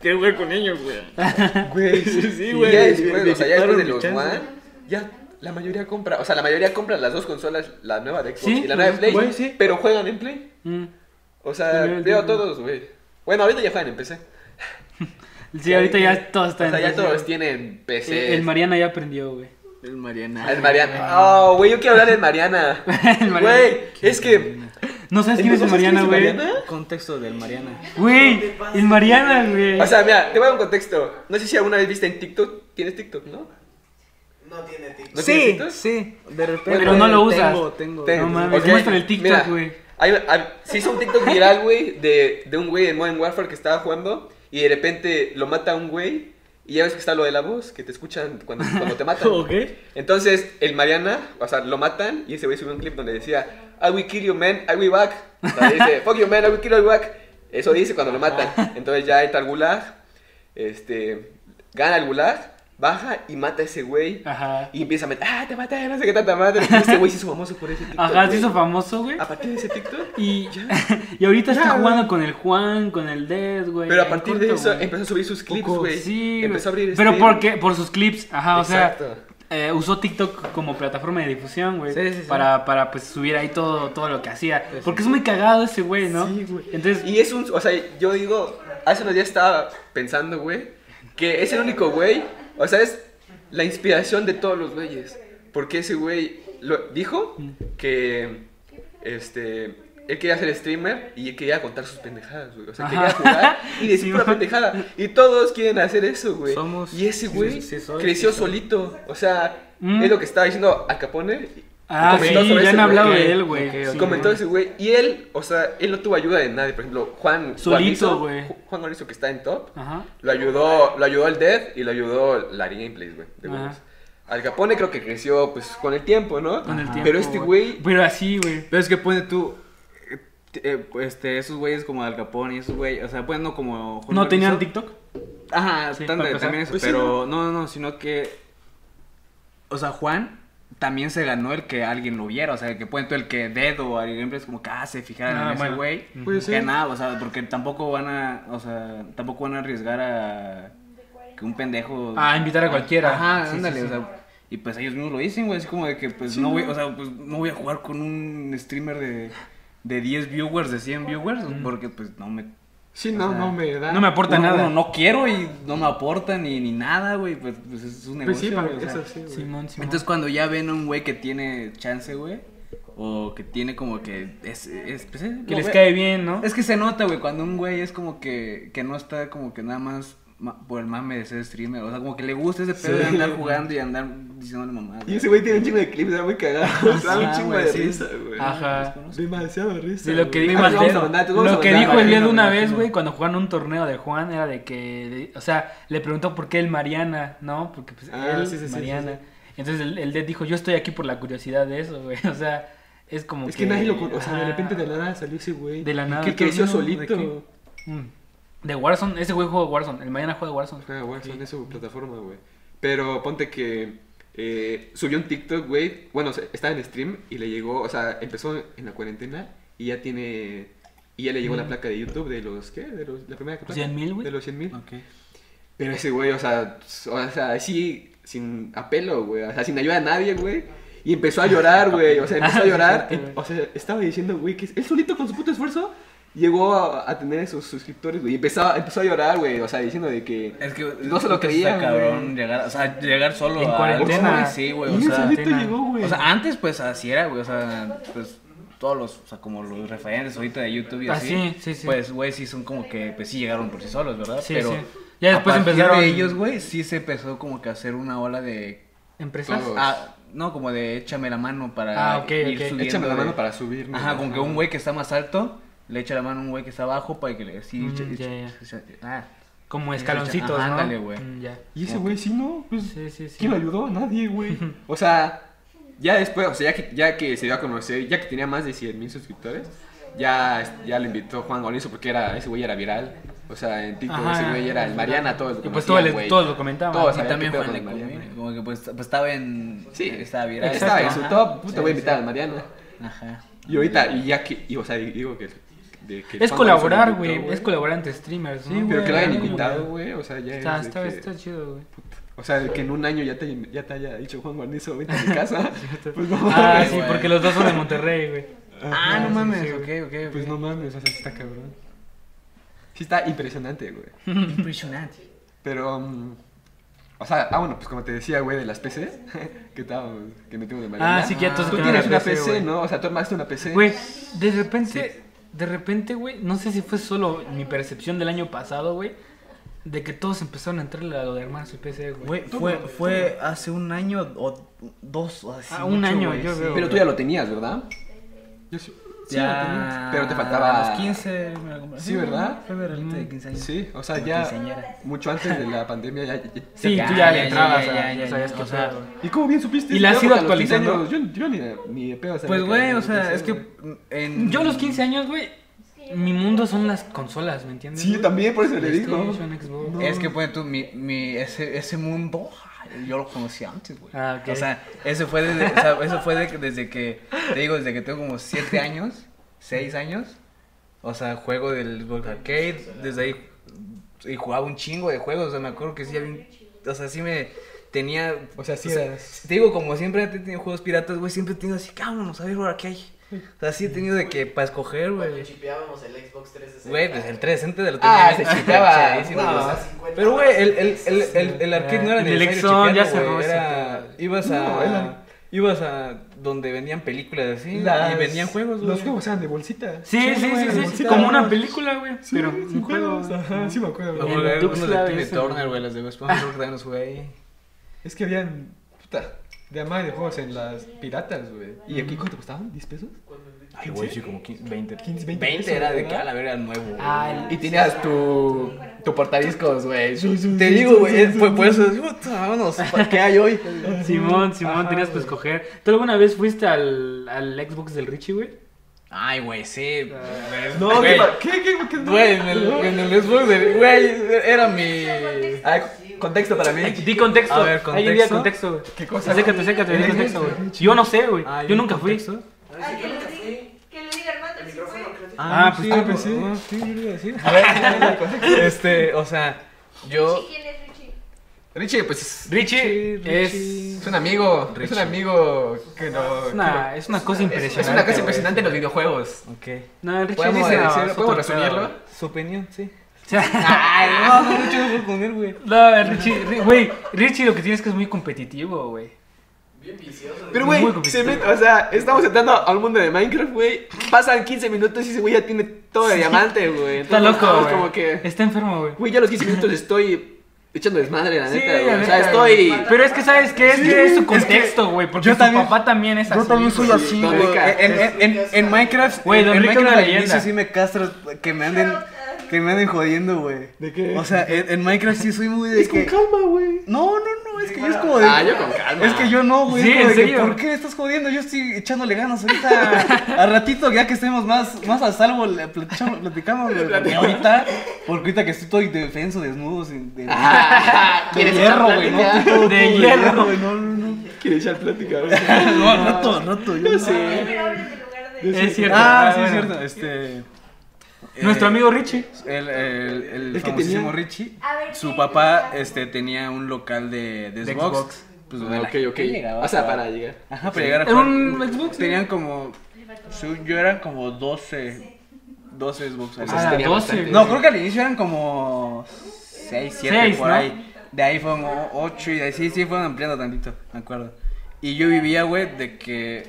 Quiero jugar con ellos, güey. Güey, Sí, y güey, Ya después, o sea, ya después de los. One, ya la mayoría compra, o sea, la mayoría compra las dos consolas, la nueva de Xbox Sí, y la nueva de Play, güey, sí. pero juegan en Play. Mm. O sea, Sí, veo sí. todos, güey. Bueno, ahorita ya juegan en PC. Sí, ahorita ya todos O están. sea, ya en PC. todos tienen PC. El, el Mariana ya aprendió, güey. El Mariana. El Mariana. Oh, güey, yo quiero hablar de Mariana. El Mariana. Güey, es que. ¿No sabes quién es el ¿No sabes quién Mariana, güey? Contexto del Mariana. Güey, el Mariana, güey. O sea, mira, te voy a dar un contexto. No sé si alguna vez viste en TikTok. ¿Tienes TikTok, no? No tiene TikTok. ¿No tienes sí, TikTok? sí, de repente. Pero no lo usas. Tengo, tengo. Ten- No mames, ok, muestra el TikTok, mira, güey. Se hizo un TikTok viral, güey, de, de un güey en Modern Warfare que estaba jugando y de repente lo mata a un güey Y ya ves que está lo de la voz, que te escuchan cuando, cuando te matan. Ok. Entonces, el Mariana, o sea, lo matan y ese güey subió un clip donde decía, I will kill you, man, I will back. O sea, dice, fuck you, man, I will kill you back. Eso dice cuando lo matan. Entonces ya entra al gulag, este, gana el gulag, baja y mata a ese güey. Ajá. Y empieza a meter, ah, te maté, no sé qué tanta madre. Este güey se hizo famoso por ese TikTok. Ajá, se hizo famoso, güey. A partir de ese TikTok. Y, y ahorita Ya, está güey. jugando con el Juan, con el Dead, güey. Pero a partir de eso güey. empezó a subir sus clips, Poco- güey. Sí, empezó a abrir Pero stream. porque por sus clips, ajá, o Exacto. sea, eh, usó TikTok como plataforma de difusión, güey. Sí, sí, sí. Para, para pues subir ahí todo, todo lo que hacía. Porque es muy cagado ese güey, ¿no? Sí, güey. Entonces, Y es un, o sea, yo digo, hace unos días estaba pensando, güey, que es el único güey, o sea, es la inspiración de todos los güeyes. Porque ese güey lo, dijo que, este, él quería ser streamer y él quería contar sus pendejadas, güey. O sea, quería jugar y decir Sí, güey. pendejada. Y todos quieren hacer eso, güey. Somos- Y ese güey sí, sí soy, creció solito. O sea, Mm. es lo que estaba diciendo Al Capone. ah, sí, ya ese han hablado de él, güey. comentó ese güey. Y él, o sea, él no tuvo ayuda de nadie. Por ejemplo, Juan Solito, güey. Ju- Juan Guarnizo que está en top, Ajá. lo ayudó, lo ayudó el Dead y lo ayudó Larry Gameplays, güey. de. Al Capone creo que creció pues con el tiempo, ¿no? Con el Ajá. tiempo. Pero este güey, Pero así, güey. Pero es que pone tú. Eh, este, esos güeyes como Al Capone y esos güeyes, o sea, pues no como. Juan ¿No tenían. TikTok? Ajá, Sí, también eso, Pues sí, pero no, no, no, sino que. O sea, Juan también se ganó el que alguien lo viera, o sea, que puede tú el que Dead o alguien Gameplays como que ah, se fijaran Ah, en ese bueno. güey. Puede ser. Que nada, o sea, porque tampoco van a, o sea, tampoco van a arriesgar a que un pendejo. Ah, invitar a cualquiera. Ajá, Sí, sí, ándale, sí. o sea. Y pues ellos mismos lo dicen, güey, así como de que pues no voy, o sea, pues no voy a jugar con un streamer de, de 10 viewers, de 100 viewers, porque pues no me sí, no, sea, no me da. No me aporta uno- nada. uno no quiero y no me aporta ni, ni nada, güey, pues, pues es un Pues sí, negocio, güey, sea. eso sí, güey. Simón, Simón. Entonces cuando ya ven a un güey que tiene chance, güey, o que tiene como que es, es, pues, eh, que les ve- cae bien, ¿no? Es que se nota, güey, cuando un güey es como que, que no está como que nada más por el mame de ser streamer, o sea, como que le gusta ese pedo de andar jugando y andar diciéndole mamá. Y ese güey tiene un chingo de clips, era muy cagado. da un Ah, chingo de sí. risa, güey. Ajá. Demasiado risa. Sí, lo que dijo Ah, lo que dijo una vez, güey, cuando jugaron un torneo de Juan, era de que, de- o sea, le preguntó por qué el Mariana, ¿no? Porque pues Ah, él, sí, sí, sí, Mariana. sí, Entonces el, el Dead dijo, yo estoy aquí por la curiosidad de eso, güey. O sea, es como Es que nadie lo conoce. O sea, de repente de la nada salió ese güey. De la nada, Que creció ¿no? ¿De solito. Mm. De Warzone, ese güey juega Warzone, el Mariana juega Warzone. Ah, Warzone es su plataforma, güey. Pero ponte que eh, subió un TikTok, güey. Bueno, o sea, estaba en stream y le llegó, o sea, empezó en la cuarentena y ya tiene. Y ya le llegó la placa de YouTube de los, ¿qué? De los, la primera placa. 100,000, güey. De los 100 mil. Ok. Pero ese güey, o sea, o sea, así, sin apelo, güey. O sea, sin ayuda a nadie, güey. Y empezó a llorar, güey. O sea, empezó Ah, a sí, llorar. o sea, estaba diciendo, güey, que él solito con su puto esfuerzo llegó a, a tener esos suscriptores, güey. Y empezó, empezó a llorar, güey. O sea, diciendo de que. Es que No se lo es que creía, cabrón llegar, o sea, llegar solo En a cuarentena. güey, sí, güey, o sea, llegó, güey. o sea, antes pues así era, güey, o sea, pues todos los, o sea, como los referentes ahorita de YouTube y Ah, así, sí, sí, sí. pues güey, sí son como que pues sí llegaron por sí solos, ¿verdad? Sí, Pero sí. Ya después a empezaron- de ellos, güey, sí se empezó como que a hacer una ola de ¿Empresas? Ah, no, como de échame la mano para Ah, ok, ir ok. subiendo Échame la de- mano para subir. Ajá, como que un güey que está más alto le echa la mano a un güey que está abajo para que le sí, Mm, echa- ya, ya. echa- ah, Como escaloncitos, Ajá, ¿no? ándale, güey. Mm, ya. Y ese güey, sí, no. Pues, Sí, sí, sí. ¿Quién lo ayudó? Nadie, güey. O sea, ya después, o sea, ya que, ya que se dio a conocer, ya que tenía más de 100 mil suscriptores, ya, ya lo invitó Juan Gonizo porque era, ese güey era viral. O sea, en TikTok Ajá. ese güey era el Mariana, todos lo Y pues todos lo comentaban. Todos y también Juan le Mariana. como que pues, pues estaba en Sí, estaba viral. Estaba en su top, puta, Sí, voy a sí. invitar al Mariana. Ajá. Y ahorita, y ya que, y, o sea, digo que... de que Es colaborar, güey. Es colaborar entre streamers. ¿no? Sí, Pero que lo hayan invitado, güey, o sea, ya Está, es está, que- está chido, güey. O sea, que en un año ya te, ya te haya dicho Juan Guarnizo, vente a mi casa. pues no Ah, mames. sí, güey. porque los dos son de Monterrey, güey. Ah, no sí, mames, sí, ok, ok. ok. Pues no mames, o sea, sí está cabrón. Sí está impresionante, güey. Impresionante. Pero, mm, o sea, ah, bueno, pues como te decía, güey, de las PCs, que estábamos, que metimos de Mariana. Ah, sí, que ya todos Tú tienes la una PC, güey. ¿no? O sea, tú armaste una PC. Güey, de repente, de repente, güey, no sé si fue solo mi percepción del año pasado, güey, de que todos empezaron a entrarle a lo de armar su PC, güey. Güey, fue, fue hace un año o dos o así. Ah, un mucho, año, güey, yo sí. veo. Pero tú ya lo tenías, ¿verdad? Yo sí. Sí, ya. Pero te faltaba- A los 15 me la compré. Sí, ¿verdad? Fue mi regalito de 15 años. Sí, o sea, Como ya quinceañera. mucho antes de la pandemia ya... ya- Sí, Ya, tú ya ya, le ya, entrabas, ya, a- ya, ya, sabías ya, qué o sea. ¿Y cómo bien supiste? ¿Y la has ido porque a los 15 actualizando? años, Yo, yo ni, ni de pedo Pues, que güey, o sea, eso, es que en... Yo a los 15 años, güey, mi mundo son las consolas, ¿me entiendes? Sí, también por eso le digo. Es que, pues, tú, mi, mi, ese, ese mundo, yo lo conocí antes, güey. Ah, ok. O sea, ese fue, desde, o sea, eso fue de- desde que, te digo, desde que tengo como 7 años, 6 años. O sea, juego del Xbox Arcade, desde ahí, y jugaba un chingo de juegos, o sea, me acuerdo que sí había o sea, sí me tenía, O sea, sí o sea, te digo, como siempre he tenido juegos piratas, güey, siempre he tenido así, vámonos, a ver ahora qué hay. O sea, sí he tenido de que, para escoger, Cuando güey. chipeábamos el Xbox 360. Güey, pues el 360 de lo Ah, tenía se chipeaba. No. Pero, güey, el, el, el, el, el arcade no era En el Exxon ya ese era, ibas a, No, era- ibas a donde vendían películas así, Las- y vendían juegos, güey. Los juegos eran de bolsita. Sí, sí, sí, de sí, bolsita. como una película, güey, Sí, pero sin un juego. Ajá, sí me acuerdo. En acuerdo de de Timmy Turner, güey. las de West Palm, creo que también los jugué ahí. Es que habían, puta, de más de juegos en las piratas, güey. ¿Y aquí cuánto costaban? ¿10 pesos? Ay, güey, sí, como 15, 20. 15, 20 20 pesos, era de que a la verga nuevo. güey. Ah, Y tenías tu, tu portadiscos, güey. Te digo, güey, fue por eso, vámonos, ¿para qué hay hoy? Simón, Simón, Ajá, tenías que escoger. ¿Tú alguna vez fuiste al, al Xbox del Richie, güey? Ay, güey, sí. No, güey. ¿qué, qué, qué, qué? Güey, en el, en el Xbox, de- güey, era mi... Contexto para mí. Di contexto. A ver, Ahí di ¿contexto? contexto, güey. ¿Qué cosa? Acércate, acércate, di contexto, güey. Richie. Yo no sé, güey. Ah, Yo nunca fui. contexto. Ah, que le diga, que le diga Armando, El ¿sí micrófono, fue? que Ah, pues, sí, ah, pues pues, sí. sí, yo lo iba a decir. A ver, contexto. Este, o sea, yo... Richie, ¿quién es Richie? Richie, pues es, Richie es, es un amigo. Es un Richie. amigo que no. es una, es una cosa impresionante. Es una cosa impresionante en los videojuegos. Ok. No, Richie ¿Podemos, dice, no, ¿podemos resumirlo? Su opinión, sí. Güey. O sea, Ay, no, no, mucho mejor con él, güey. No, Richie, Ri- güey, Richie lo que tienes es que es muy competitivo, güey. Bien vicioso. Pero, güey, se mete- o sea, estamos entrando al mundo de Minecraft, güey. Pasan 15 minutos y ese güey ya tiene todo de diamante, güey. Está loco, güey. como que, Está enfermo, güey. güey, ya a los 15 minutos estoy echando desmadre, la Sí, neta, güey. O sea, estoy. Pero es que, ¿sabes qué? Es que es su contexto, güey. Porque yo su también- papá también es así. Yo también soy así, güey. En, en, en, en Minecraft, Güey, en- Minecraft al inicio leyenda. sí me castro que me anden, que me anden jodiendo, güey. ¿De qué? O sea, en, en Minecraft sí soy muy de es con calma, güey. No, no, no, es que yo es como de... Ah, yo con calma. Es que yo no, güey. Sí, es como en que, serio. ¿Por qué me estás jodiendo? Yo estoy echándole ganas ahorita. Al ratito, ya que estemos más, más a salvo, le platicamos, platicamos, güey. Porque ahorita, porque ahorita que estoy todo indefenso, desnudo, sin, de, Ah, de ¿Quieres hierro, echar güey. No, De hierro. güey. No, no, no. ¿Quieres echar plática? No, rato, rato. Yo no sé. Es cierto. Ah, sí, es cierto. Este. Nuestro eh, amigo Richie. El, el, el, El que famosísimo tenía- Richie. Su papá este, tenía un local de, de De Xbox. Xbox. Pues, Ah, ok, ok. ¿quién llegaba O sea, para llegar. Ajá, para llegar a ¿Era jugar. un Xbox? Tenían como. yo eran como 12. 12 Xbox. O sea, Ah, tenía 12. bastante. No, creo que al inicio eran como 6, 7 Seis, por ¿no? ahí. De ahí fueron 8 y de ahí sí, sí fueron ampliando tantito, me acuerdo. Y yo vivía, güey, de que.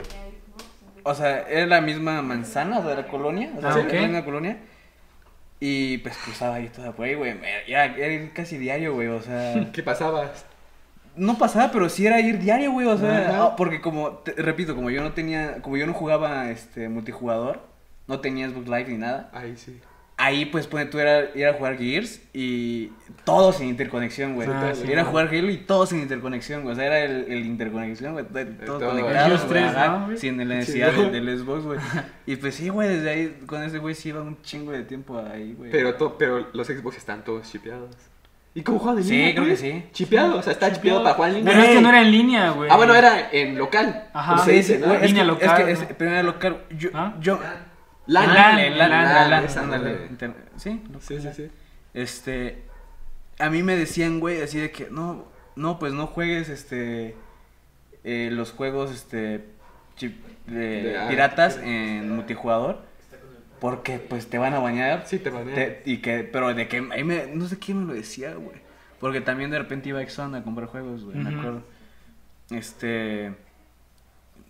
O sea, era la misma manzana de la colonia. O sea, Ah, era la misma colonia. Y pues cruzaba ahí toda ahí, güey. Era, era ir casi diario, güey. O sea, ¿Qué pasaba? no pasaba, pero sí era ir diario, güey. O sea, ah, porque como, te- repito, como yo no tenía, como yo no jugaba este multijugador, no tenía Xbox Live ni nada. Ahí sí. Ahí, pues, pone tú era ir a jugar Gears y todo sin interconexión, güey. Ah, sí, ir a jugar Halo y todo sin interconexión, güey. O sea, era el, el interconexión, güey. de- Todo todo. conectado. Gears güey, 3, ajá, ¿no, güey? Sin la necesidad Sí. del, del Xbox, güey. Y pues sí, güey, desde ahí, con ese güey sí iba un chingo de tiempo ahí, güey. Pero, to- pero los Xbox están todos chipeados. ¿Y cómo juegan en Sí, línea? creo güey? que sí. Chipeado, o sea, está chipeado para jugar en línea. Pero es que no era en línea, güey. Ah, bueno, era en local. Ajá. Sí, dice, sí, ¿no? Línea local, Es que, ¿no? es, pero era local. Yo, ¿Ah? yo, LAN. LAN, LAN, LAN, LAN, LAN, esa ándale, madre. inter- Sí, Sí, sí, sí. Este, a mí me decían, güey, así de que, no, no, pues no juegues, este, eh, los juegos, este, de- De- ah, piratas en multijugador, porque, pues, te van a bañar. Sí, te banean. Te- y que, pero de que, ahí me, no sé quién me lo decía, güey, porque también de repente iba a Exxon a comprar juegos, güey, me acuerdo. Este,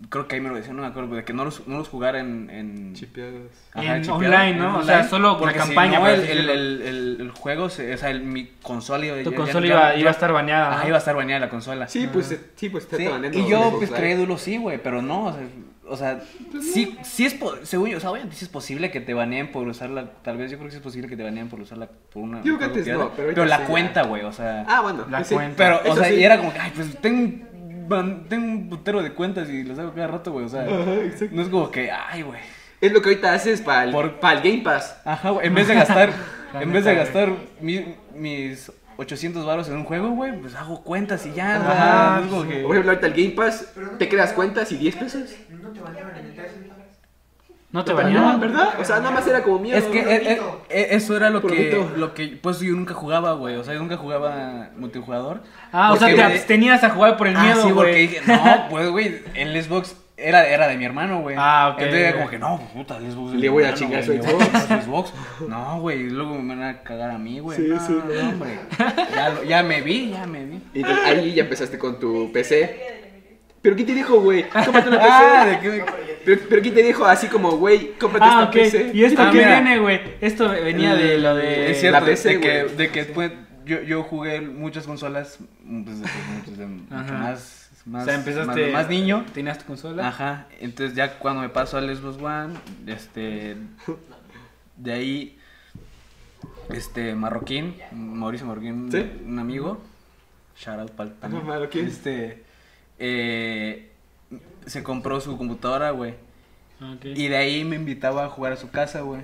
creo que ahí me lo decían, no me acuerdo, de que no los, no los jugara en... en Chipeados. Ajá, En chipeado, online, ¿no? en O sea, solo si campaña, no, por el, el, el, el- el juego, se- o sea, el- mi consola iba, Tu ya- consola ya- iba, ya- iba a estar bañada. ¿no? Ajá, iba a estar bañada la consola. Sí, pues, sí, pues, te Sí, está baneando y yo, pues, Live. crédulo, sí, güey, pero no, o sea, o sea, sí, sí es, po- según yo, o sea, obviamente sí es posible que te baneen por usarla, tal vez yo creo que sí es posible que te baneen por usarla por una... Digo que antes no, pero ahorita la sí, cuenta, güey, o sea... Ah, bueno. La sí. cuenta. Pero, o sea, sí. y era como que, ay, pues tengo tengo un putero de cuentas y las hago cada rato, güey, o sea, Ajá, no es como que, ay, güey. Es lo que ahorita haces para el, Por- para el Game Pass. Ajá, güey, en vez de gastar, en vez de gastar mi- mis 800 baros en un juego, güey, pues hago cuentas y ya, Ajá, güey, es como que- Por ejemplo, ahorita el Game Pass, te creas cuentas y 10 pesos. No te baneaban en el 3 ¿No te No, baneaban? ¿verdad? O sea, nada más era como miedo. Es que eh, eh, eh, eso era lo que, lo que, pues yo nunca jugaba, güey, o sea, yo nunca jugaba multijugador. Ah, o sea, te abstenías a jugar por el Ah, miedo, sí, porque güey. dije, no, pues, güey, el Xbox era, era de mi hermano, güey. Ah, ok, Entonces era como que, no, pues, puta, el Xbox. es Le voy a chingar güey, su su Xbox. No, güey, luego me van a cagar a mí, güey. Sí, no, sí. no, hombre. Ya, ya me vi, ya me vi. Y entonces ahí ya empezaste con tu PC. ¿Pero quién te dijo, güey? Cómprate una PC. Ah, ¿de qué? Pero, pero ¿quién te dijo así como, güey, cómprate Ah, esta ok. PC? ¿Y esto Ah, qué mira. viene, güey? Esto venía de lo de... Es cierto, la PC, de que, güey. de que pues, yo, yo jugué muchas consolas pues, mucho más, más, o sea, empezaste... más, más niño. ¿Tenías tu consola? Ajá, entonces ya cuando me paso al Xbox One, este, de ahí, este, Marroquín, Mauricio Marroquín, ¿Sí? un amigo, shout out pal Ajá, Marroquín. este, eh, se compró su computadora, güey, Ok. y de ahí me invitaba a jugar a su casa, güey,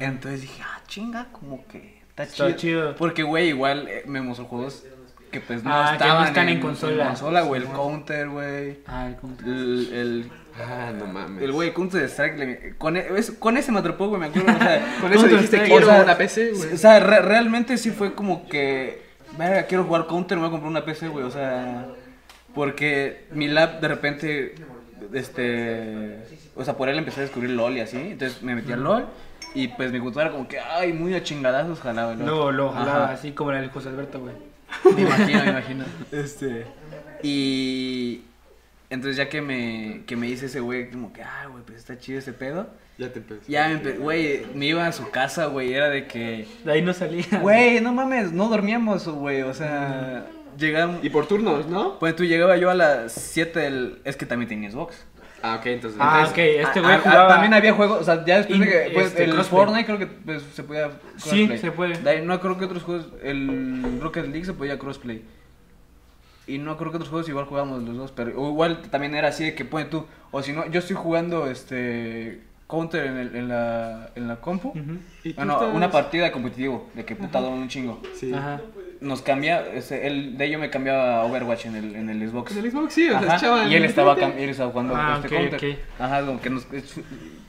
entonces dije, ah, chinga, como que está, Está chido, chido. porque, güey, igual eh, me mostró juegos que pues no Ah, que no estaban están en consola. güey, el Counter, güey, Ah, el el Ah, no mames. el güey Counter Strike, con, e- es- con ese me atrapó, güey, me acuerdo. O sea, Con eso Counter dijiste quiero o sea, una PC, güey. o sea, re- realmente sí fue como que, verga, quiero jugar Counter, me voy a comprar una PC, güey, o sea, porque mi lab de repente, este, o sea, por él empecé a descubrir LOL y así, entonces me metí a LOL y pues mi computadora como que, ay, muy a chingadazos jalaba el LOL. Luego lo jalaba Ajá. así como era el José Alberto, güey. Me imagino, me imagino. Este. Y. Entonces, ya que me, que me dice ese güey, como que, ah, güey, pues está chido ese pedo. Ya te empecé. Ya, me empe- güey, me iba a su casa, güey, era de que. De ahí no salía. Güey, no mames, no dormíamos, güey, o sea. Llegamos. Y por turnos, ¿no? Pues tú llegaba yo a las 7 del. Es que también tenía Xbox. Ah, ok, entonces. Ah, entonces- ok, este Ah, güey ah, jugaba... También había juegos, o sea, ya después de que. Pues, este, el crossplay. Fortnite creo que pues, se podía. Sí, crossplay. se puede. De ahí no creo que otros juegos. El Rocket League se podía crossplay. Y no creo que otros juegos igual jugábamos los dos, pero o igual también era así de que pone tú. O si no, yo estoy jugando este. Counter en, el- en, la, en la compu. ¿Y tú Bueno, estás- una partida de competitivo, de que putado un chingo. Sí. Ajá. Nos cambia, él, de ello me cambiaba a Overwatch en el, en el Xbox. Con el Xbox, sí, o sea, y él estaba, él estaba jugando Ah, este ok, Counter. ok. Ajá, como que nos es-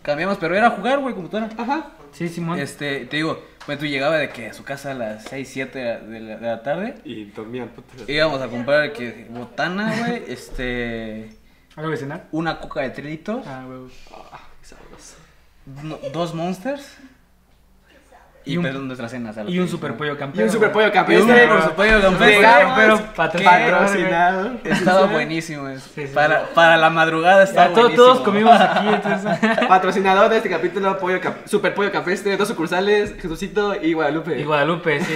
cambiamos, pero era jugar, güey, computadora. Ajá. Sí, Simón. Este, te digo, bueno, tú llegaba de que a su casa a las 6, 7 de la, de la tarde. Y dormían, puta. Íbamos a comprar que botana, güey, este, ¿Algo de cenar? una coca de 3 litros, Ah, güey. Ah, qué sabroso. no- dos monsters y, Y un- pero nuestra cena. Y un super pollo Y campeón. un super pollo Y un campestre. por su pollo campestre. Llegamos, pero Patrocinado. Estaba buenísimo. es- Sí, sí, para, sí. para la madrugada estaba Ya, buenísimo. todos comimos aquí, entonces... Patrocinador de este capítulo, pollo Super Pollo Campestre, dos sucursales, Jesucito y Guadalupe. Y Guadalupe, sí.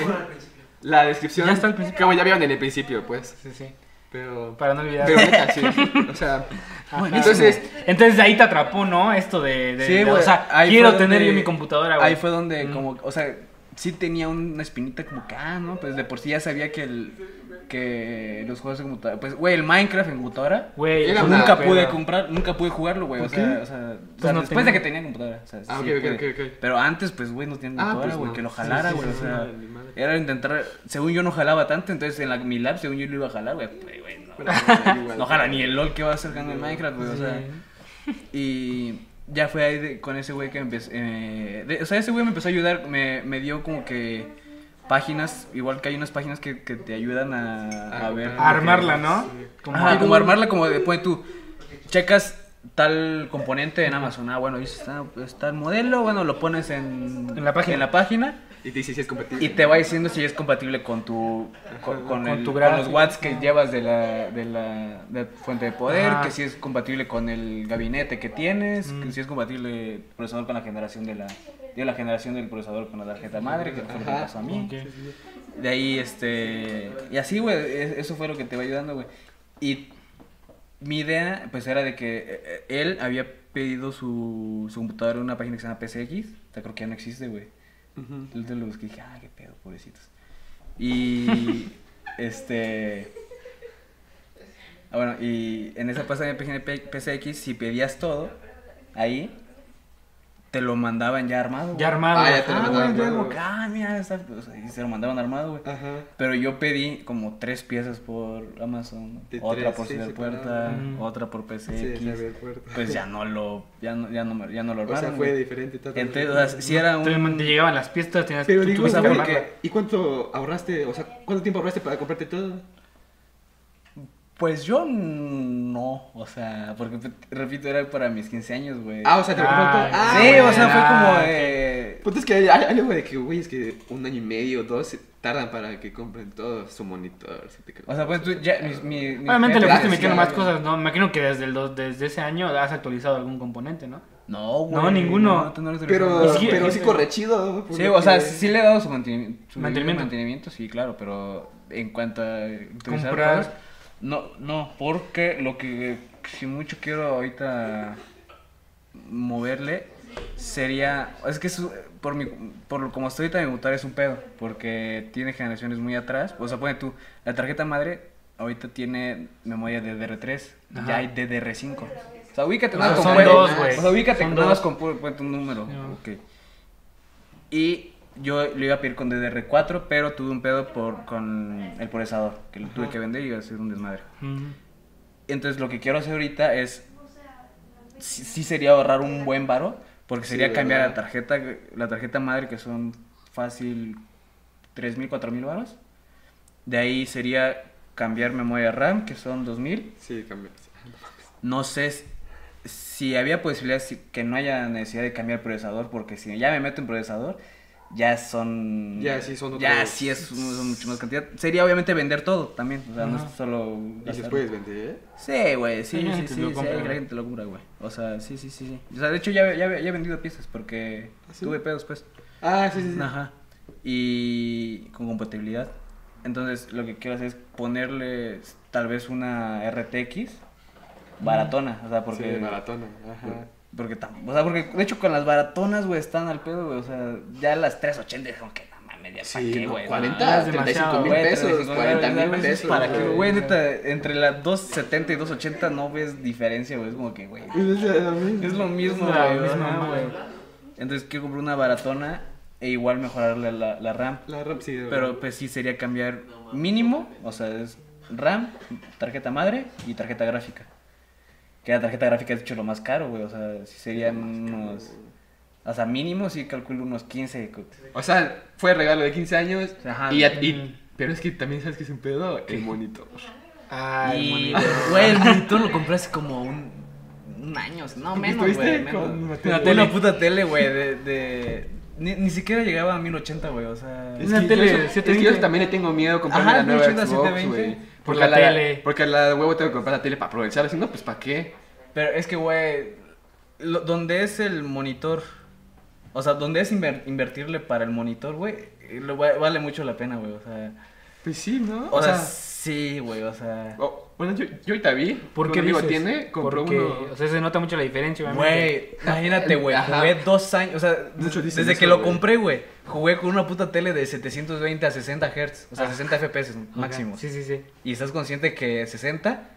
La descripción. Ya está al principio. Como ya vieron en el principio, pues. Sí, sí. Pero. Para no olvidar. Pero neta, sí. O sea. Entonces. Entonces ahí te atrapó, ¿no? Esto de, de- Sí, de- o sea, quiero tener donde- yo mi computadora, güey. Ahí fue donde, Mm. como, o sea, sí tenía una espinita como que, ah, ¿no? Pues de por sí ya sabía que el, que los juegos de computadora, pues, güey, el Minecraft en computadora, Güey, nunca pedo. pude comprar, nunca pude jugarlo, güey, o ¿Por sea, o sea, o Pues sea, no después tenía. de que tenía computadora, o sea, Ah, sí. Pero antes, pues, güey, no tenía Ah, computadora, pues güey, no. que lo jalara, sí, güey, sí, o sí, sea, ni madre. era intentar, según yo no jalaba tanto, entonces en la, mi lab, según yo lo iba a jalar, güey, pues, güey, no, Igual. no jala ni el LOL que va a hacer ganando el Minecraft, güey, o sea, y ya fue ahí de- con ese güey que empecé. eh, de- o sea, ese güey me empezó a ayudar. Me, me dio como que páginas. Igual que hay unas páginas que, que te ayudan a, Ah, a ver. a como que- Armarla, ¿no? Como Ajá, algo- como armarla, como después tú checas tal componente en Amazon. Ah, bueno, dices, está, está el modelo. Bueno, lo pones en, En la página. En la página. Y te dice si es compatible. Y te va diciendo si es compatible con tu con, con Con el- tu con los watts que llevas de la, de la de fuente de poder, Ajá. que si es compatible con el gabinete que tienes, Mm. que si es compatible el procesador con la generación de la de la generación del procesador con la tarjeta madre, que fue lo que pasó a mí. De ahí este y así, güey, e- eso fue lo que te va ayudando, güey. Y mi idea, pues, era de que eh, eh, él había pedido su, su computadora en una página que se llama PCX. O sea, creo que ya no existe, güey. Entonces lo busqué y dije, ah, qué pedo, pobrecitos. Y, este... Ah, bueno, y en esa página de PCX, si pedías todo, ahí, te lo mandaban ya armado. güey. Ya armado. Ah, ya te lo Ah, mandaban güey, armado. ah, mira, está... o sea, y se lo mandaban armado, güey. Ajá. Pero yo pedí como tres piezas por Amazon, De otra tres, por sí, Ciberpuerta, otra por PCX. pues ya no lo, ya no, ya no, me- ya no lo O sea, armaron, fue güey. diferente. Entonces, o sea, si era un... te llegaban las piezas, tenías Pero tú- digo, tú ¿y. ¿y cuánto ahorraste? O sea, ¿cuánto tiempo ahorraste para comprarte todo? Pues yo no, o sea, porque repito, era para mis 15 años, güey. Ah, o sea, te lo Ah, compraste. Ah, sí, o sea, fue ah, como, ok. eh, Pues es que hay, hay algo de que, güey, es que un año y medio, dos, se tardan para que compren todo su monitor. su teclado, o sea, pues tú ya, mi, Obviamente le fuiste metiendo más cosas, ¿no? Me imagino que desde, el dos- desde ese año has actualizado algún componente, ¿no? No, güey. No, ninguno. no, tú no lo Pero, sí, pero sí, corre chido. Sí, lo o sea, sí le he dado su, manteni- su Mantenimiento. mantenimiento, sí, claro, pero en cuanto a Comprar. cosas, no, no, porque lo que si mucho quiero ahorita moverle sería, es que su- por mi, por lo como estoy ahorita mi computadora es un pedo, porque tiene generaciones muy atrás, o sea, pone tú, la tarjeta madre ahorita tiene memoria de DDR3, Ajá. ya hay DDR5. O sea, ubícate Ah, nada más con dos. O sea, ubícate nada más con puro tu número. Ya. Ok. Y yo lo iba a pedir con DDR4, pero tuve un pedo por, con el procesador, que lo tuve que vender y iba a ser un desmadre. Entonces lo que quiero hacer ahorita es, sí, sí sería ahorrar un buen varo, porque Sí, sería cambiar la tarjeta, la tarjeta madre que son fácil 3.000, 4.000 varos. De ahí sería cambiar memoria RAM, que son 2.000. Sí, cambió. No sé si había posibilidad si- que no haya necesidad de cambiar procesador, porque si ya me meto en procesador, ya son... Ya, sí, son Ya sí es son mucho más cantidad. Sería obviamente vender todo también, o sea, no es solo... Y gastar. puedes vender, ¿eh? Sí, güey, sí, sí, sí, sí, güey. gente lo compra, güey. O sea, sí, sí, sí, sí. O sea, de hecho ya, ya, ya he vendido piezas porque ¿Ah, sí? tuve pedos, pues. Ah, sí, sí, sí. Ajá. Y con compatibilidad. Entonces, lo que quiero hacer es ponerle tal vez una RTX baratona, o sea, porque Sí, maratona. Ajá. Porque o sea, porque de hecho con las baratonas, güey, están al pedo, güey, o sea, ya las 380 es como que no mames, ya para Sí, qué, güey. 40, es 35 demasiado, mil pesos, 35 40 mil pesos. Para que, güey. neta, entre las 270 y 280 no ves diferencia, güey, es como que, güey, Es lo mismo. güey. Entonces quiero comprar una baratona e igual mejorarle la, la RAM. La RAM sí, de Pero pues sí sería cambiar mínimo, o sea, es RAM, tarjeta madre y tarjeta gráfica. Que la tarjeta gráfica es de hecho lo más caro, güey, o sea, sí serían unos... O sea, mínimo sí calculo unos 15. co- O sea, fue regalo de 15 años. Ajá. Y, y- pero es que también sabes que es un pedo el monitor. Ah, el Y, monitor. güey, el monitor lo compré hace como un, un año, no menos, ¿Estuviste güey. con menos. una Una, tele? puta tele, güey, de... de... Ni, ni siquiera llegaba a 1080, güey, o sea... Es Una que tele yo, de es que 720. yo también le tengo miedo a comprarme Ajá, la nueva 1080, Xbox, 720. güey. Por la tele. Porque la de huevo tengo que comprar la tele para aprovechar. Si no, pues ¿para qué? Pero es que, güey, donde es el monitor, o sea, donde es inver- invertirle para el monitor, güey, eh, vale mucho la pena, güey, o sea, Pues sí, ¿no? o, sea, sí, güey, o sea, oh, bueno, yo, yo ahorita vi. ¿Por qué tiene, compró Porque, uno. o sea, se nota mucho la diferencia, obviamente. güey, imagínate, güey, jugué dos años, o sea, Muchos dicen desde eso, que lo güey. compré, güey, jugué con una puta tele de 720 a 60 Hz, o sea, Ah. 60 FPS máximo, Sí, sí, sí. y estás consciente que 60,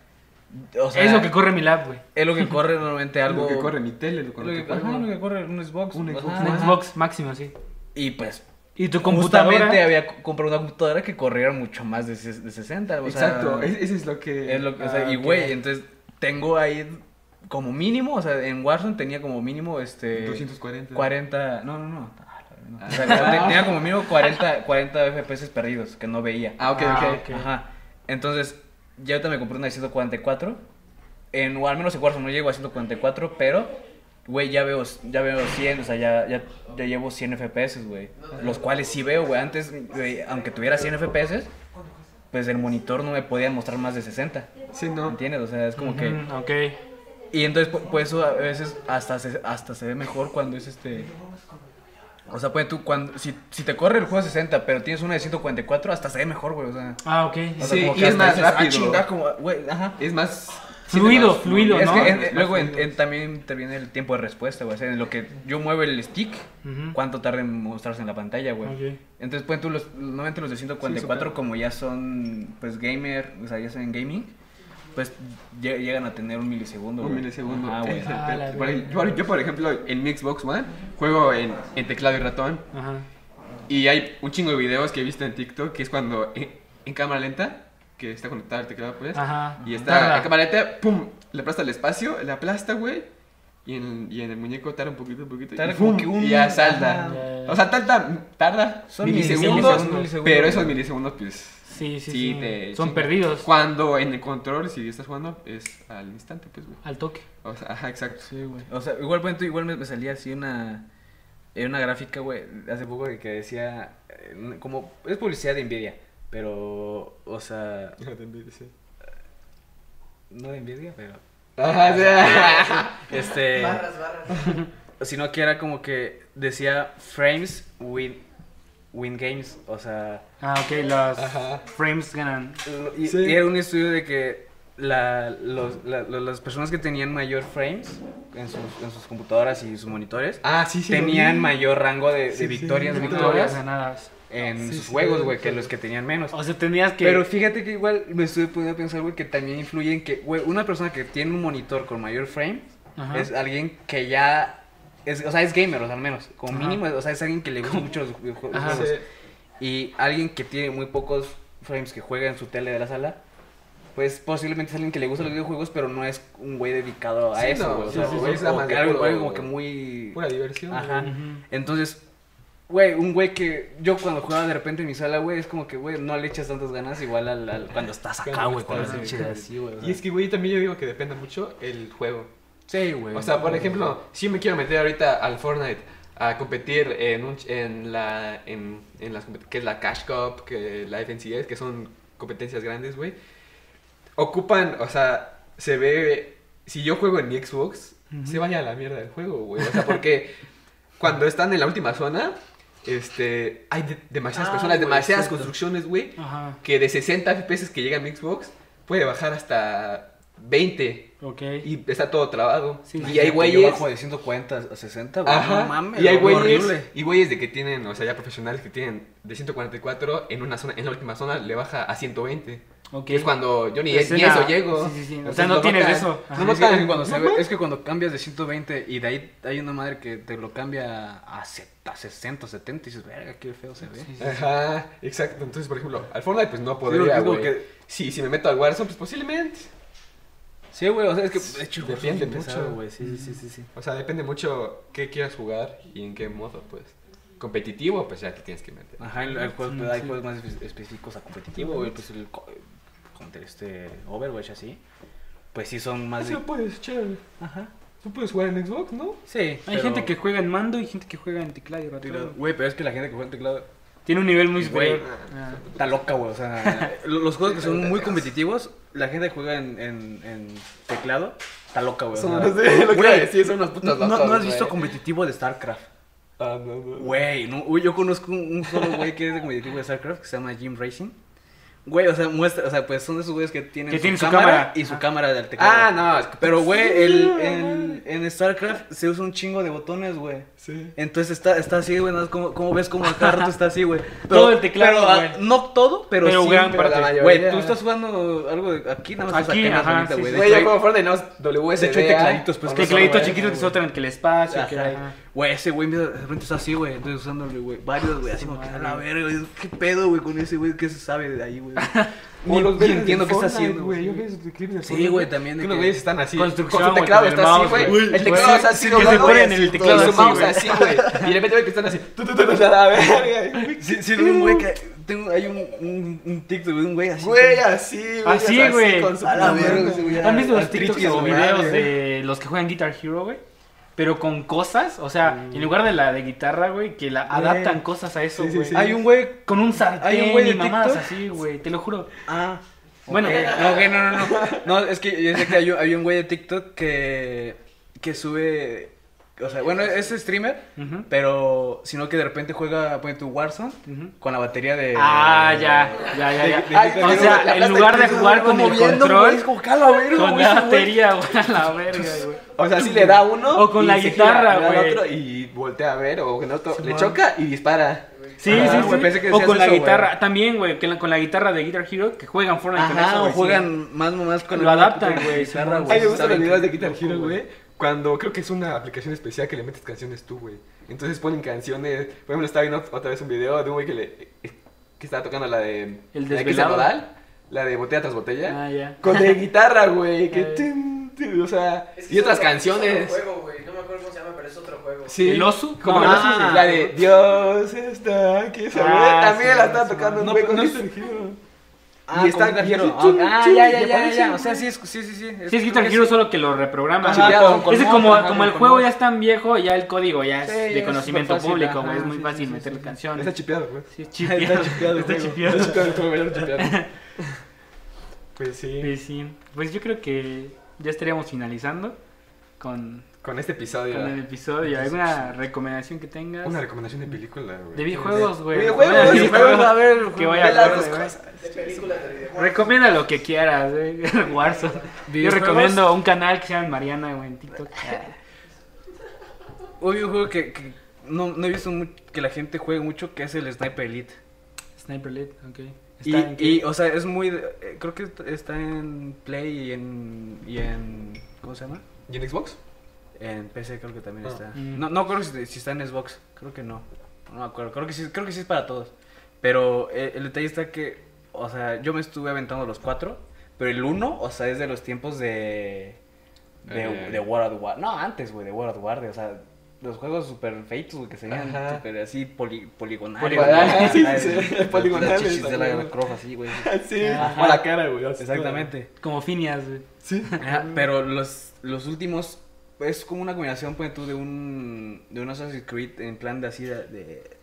o sea, es lo que corre mi lap, güey. es lo que corre normalmente algo, Algo que corre mi tele, lo, lo lo que, que ajá, lo que corre un Xbox, Un Xbox, ajá, Un. Xbox máximo, sí. y pues Y tu computadora. Justamente había co- comprado una computadora que corriera mucho más de, de 60. O Exacto, sea, es- eso es lo que. es lo que, o sea, Ah, y ok. güey, entonces tengo ahí como mínimo, o sea, en Warzone tenía como mínimo este 240. 40, no, no, no. ah, no. Ah. O sea, te- tenía como mínimo 40, 40 FPS perdidos que no veía. Ah, ok, Ah, ok. ok. Ajá. Entonces, ya ahorita me compré una de 144. En, o al menos en Warzone no llego a 144, pero, güey, ya veo, ya veo 100, o sea, ya, ya, ya llevo 100 FPS, güey. Los cuales sí veo, güey. Antes, güey, aunque tuviera 100 FPS, pues el monitor no me podía mostrar más de 60. Sí, no. ¿Entiendes? O sea, es como que... Ujú, Ok. Y entonces, pu- pues eso a veces hasta se, hasta se ve mejor cuando es este... O sea, pues tú, cuando, si, si te corre el juego a 60, pero tienes una de 144, hasta se ve mejor, güey, o sea... Ah, ok. o sea, Sí, como que y es más "Ah, rápido". chinga, como, güey, ajá. Es más Fluido, fluido, Es ¿no? que en- luego en- fluido. en- también interviene el tiempo de respuesta, güey. O sea, en lo que yo muevo el stick, cuánto tarda en mostrarse en la pantalla, güey. Entonces, pues tú los, normalmente los de 144, súper. como ya son, pues, gamer, o sea, ya son en gaming, pues lle- llegan a tener un milisegundo, Un milisegundo. Ah, Ah, yo, yo, por ejemplo, en mi Xbox One juego en, en teclado y ratón. Ajá. Y hay un chingo de videos que he visto en TikTok que es cuando en, en cámara lenta, que está conectado al teclado, pues. Ajá. Y está Tarda. cámara lenta, pum, le aplasta el espacio, le aplasta, güey. Y en, y en el muñeco tarda un poquito, un poquito. Tarda y, como que un- y ya salta. O sea, tarda, tarda Son milisegundos, milisegundos, milisegundos. pero esos milisegundos, pues. Sí, sí, Sí, sí. te Son perdidos. Cuando en el control, si estás jugando, es al instante, pues, güey. Al toque. O sea, ajá, exacto. Sí, güey. O sea, igual, por ejemplo, igual me, me salía así una, en una gráfica, güey, hace poco que decía, eh, como, es publicidad de Nvidia, pero, o sea, no de Nvidia, pero, Ajá, sí. este, Barras, barras. sino que era como que decía frames win, win games, o sea, Ah, ok, las Ajá. frames ganan. y, Sí. y era un estudio de que la, los, la- lo- las personas que tenían mayor frames en sus, en sus computadoras y sus monitores, Ah, sí, sí. tenían mayor rango de, de Sí, sí, victorias, sí, victorias ganadas. En Sí, sus sí, juegos, güey, sí. que los que tenían menos. O sea, tenías que. Pero fíjate que igual me estuve poniendo a pensar, güey, que también influye en que, güey, una persona que tiene un monitor con mayor frame Ajá. es alguien que ya, es, o sea, es gamer, o sea, al menos, como Ajá. mínimo, o sea, es alguien que le gusta mucho los. Sí. Y alguien que tiene muy pocos frames que juega en su tele de la sala, pues posiblemente es alguien que le gusta los videojuegos, pero no es un güey dedicado a Sí, eso, no, güey. o sí, sea, sí, o- sí, es o que algo, como que muy... Pura diversión. Ajá. güey. Ujú. Entonces, güey, un güey que yo cuando jugaba de repente en mi sala, güey, es como que, güey, no le echas tantas ganas igual al, al- cuando estás acá, güey, con las así, güey. Y es que, güey, también yo digo que depende mucho el juego. Sí, güey. O sea, por ejemplo, si yo me quiero meter ahorita al Fortnite a competir en, un, en la en, en las que es la Cash Cup, que la FNCS, que son competencias grandes, güey. Ocupan, o sea, se ve si yo juego en mi Xbox, se vaya a la mierda del juego, güey. O sea, porque cuando están en la última zona, este, hay de- demasiadas Ah, personas, demasiadas cierto. construcciones, güey, que de 60 FPS que llega a mi Xbox puede bajar hasta 20 Ok. y está todo trabado. Sí, y hay Yo güeyes. bajo de 140 a 60, güey. Ajá. No mames, y hay güey, güeyes. Y güeyes de que tienen, o sea, ya profesionales que tienen de 144 en una zona, en la última zona le baja a 120. Es cuando yo ni, Es ni eso llego. sí, sí, sí. O sea, no tienes eso. Ajá. No Sí, es, que cuando se No ve- mames. es que cuando cambias de 120 y de ahí hay una madre que te lo cambia a, se- a 60, 70 y dices, verga, qué feo se ve. Sí, sí. Ajá, exacto. Entonces, por ejemplo, al Fortnite pues no podría, güey. que- Sí, si me meto al Warzone, pues posiblemente. Sí, güey, o sea, es que de hecho, Depende mucho. pesado, güey. Sí, sí, sí, sí, sí. O sea, depende mucho qué quieras jugar y en qué modo, pues. Competitivo, pues ya te tienes que meter. Ajá, hay, hay juegos, hay más espe- específicos a competitivo, güey, pues el este Overwatch así. Pues sí son más Así de... puedes, chévere. Ajá. Tú puedes jugar en Xbox, ¿no? Sí, Hay pero- gente que juega en mando y gente que juega en teclado y ratón. Güey, pero es que la gente que juega en teclado Tiene un nivel muy Güey. superior. Ah. está loca, güey. O sea, lo- los juegos que son muy competitivos, la gente que juega en, en, en teclado está loca, güey. o Son sea, unos de- lo que decir, son unos putos no, no- no has visto competitivo de StarCraft. Ah, no, no. Güey, no, yo conozco un, un solo güey que es de competitivo de StarCraft que se llama Jim Racing. Güey, o sea, muestra, o sea, pues son de esos güeyes que tienen, Que su cámara. y su Ah. cámara del teclado. Ah, no, es que- Pero, güey, el, el- en StarCraft se usa un chingo de botones, güey. Sí. Entonces está, está así, güey, ¿no? como, como ves como cada rato está así, güey. Todo el teclado, pero, ah, güey. no todo, pero, Pero sí. gran Pero la parte. mayoría. Güey, tú estás jugando algo de aquí, nada más Aquí, ajá, ahorita, sí, güey. Güey, hecho, yo hay- Fortnite, no, WSD. De hecho, hay tecladitos, pues, Tecladitos chiquitos que se en el espacio. que- Ajá. Güey, ese güey de repente está así, güey. Entonces usándole, güey. Varios, güey. Así como que a la verga, güey. ¿Qué pedo, güey, con ese güey? ¿Qué se sabe de ahí, güey? Ni- los ni entiendo qué está haciendo, güey. güey. Yo clips de Sí, güey, también Que que- güeyes están así. Construcción, Con su güey, teclado está así, mouse, güey. güey. El Güey, teclado está así, sí, que se ponen güey, en el teclado su así, mouse güey. así, güey. Y de repente, güey, que están así. Tu, tu, tu, tu, a la verga. güey. Sí, un güey que. Tengo, hay un, un, un TikTok de un güey así. Güey, así, güey. Así, güey. A la verga, güey. ¿Han visto los TikToks o de videos de los que juegan Guitar Hero, güey? Pero con cosas, o sea, en lugar de la de guitarra, güey, que la adaptan cosas a eso, Sí, sí, güey. sí. Hay un güey. Con un sartén Hay un güey de y mamadas TikTok. así, güey, te lo juro. Ah. Bueno. No, ok, no, no, no. No, es que yo sé que hay un, hay un güey de TikTok que. que sube O sea, bueno, es streamer, Ujú, pero sino que de repente juega, pone tu Warzone ujú. con la batería de. Ah, ya, ya, ya, ya. de- de- o de- sea, la- en la- lugar de la- jugar la- con el control, como, "Cala, verga, con la güey". batería, güey, a la verga, güey. O sea, sí le da uno. O con y la guitarra, le güey. otro y voltea a ver, o con otro. Le Simón. choca y dispara. Sí, Ajá, sí, sí. pensé que o con la eso, guitarra, también, güey, que la- con la guitarra de Guitar Hero, que juegan Fortnite con Ajá, eso, o sí. juegan más más con Lo el- adaptan, con la güey, güey. Ay, me gustan los videos de Guitar Hero, güey. Cuando creo que es una aplicación especial que le metes canciones tú, güey. Entonces ponen canciones. Por ejemplo, estaba viendo otra vez un video de un güey que le. que estaba tocando la de. El la de desvelado. La de botella tras botella. Ah, ya. Con de guitarra, güey. Que. Tin, tin, o sea. Es que Y otras otro- canciones. Es otro juego, güey. No me acuerdo cómo se llama, pero es otro juego. Sí. ¿El oso? Como No, el oso, sí. La de Dios está aquí, esa, güey. Ah, También sí, la estaba sí, tocando un no, güey con. Ah, Y está- Guitar Hero. Ah, ya, ya, ya, ya. O sea, sí, es, sí, sí, sí. Sí, es Guitar que Hero sí. solo que lo reprograma. Ajá, güey. con- con es como, ajá, como el con juego mod. ya es tan viejo, ya el código ya es Sí, ya de es conocimiento público, güey. Es muy sí, fácil sí, meterle sí, canciones. Está chipeado, güey. Sí, Está chipeado. Está chipeado. Está chipeado, verlo chipeado. Pues sí. Pues sí. Pues yo creo que ya estaríamos finalizando con, Con este episodio. con el episodio. ¿Alguna recomendación que tengas? Una recomendación de película, güey. De videojuegos, güey. Videojuegos, De videojuegos, a ver. Que voy de a cosas. De películas de videojuegos. Recomienda lo que quieras, güey. Warzone. Yo recomiendo un canal que se llama Mariana, güey, en TikTok. Hoy un juego que, que no, no he visto que la gente juegue mucho, que es el Sniper Elite. Sniper Elite, ok. Y, y, o sea, es muy... eh, creo que está en Play y en... Y en ¿Cómo se llama? ¿Y en Xbox? En PC creo que también Ah. está. Mm. No, no creo si, si está en Xbox. Creo que no. No me acuerdo. Creo que sí, creo que sí es para todos. Pero eh, el detalle está que, o sea, yo me estuve aventando los cuatro. Pero el uno, o sea, es de los tiempos de. De, Eh. de World of War. No, antes, güey, de World of War. de- o sea, los juegos super feitos, güey, que se veían Ajá. super así poli, poligonales. Poligonales, sí, sí, poligonales, Las chichis de la, la Croft así, güey. Sí. Ajá. La cara, güey. Exactamente. Como Phineas, güey. Sí. Ajá, pero los, los últimos es como una combinación, pues tú, de un de un Assassin's Creed en plan de así de, de-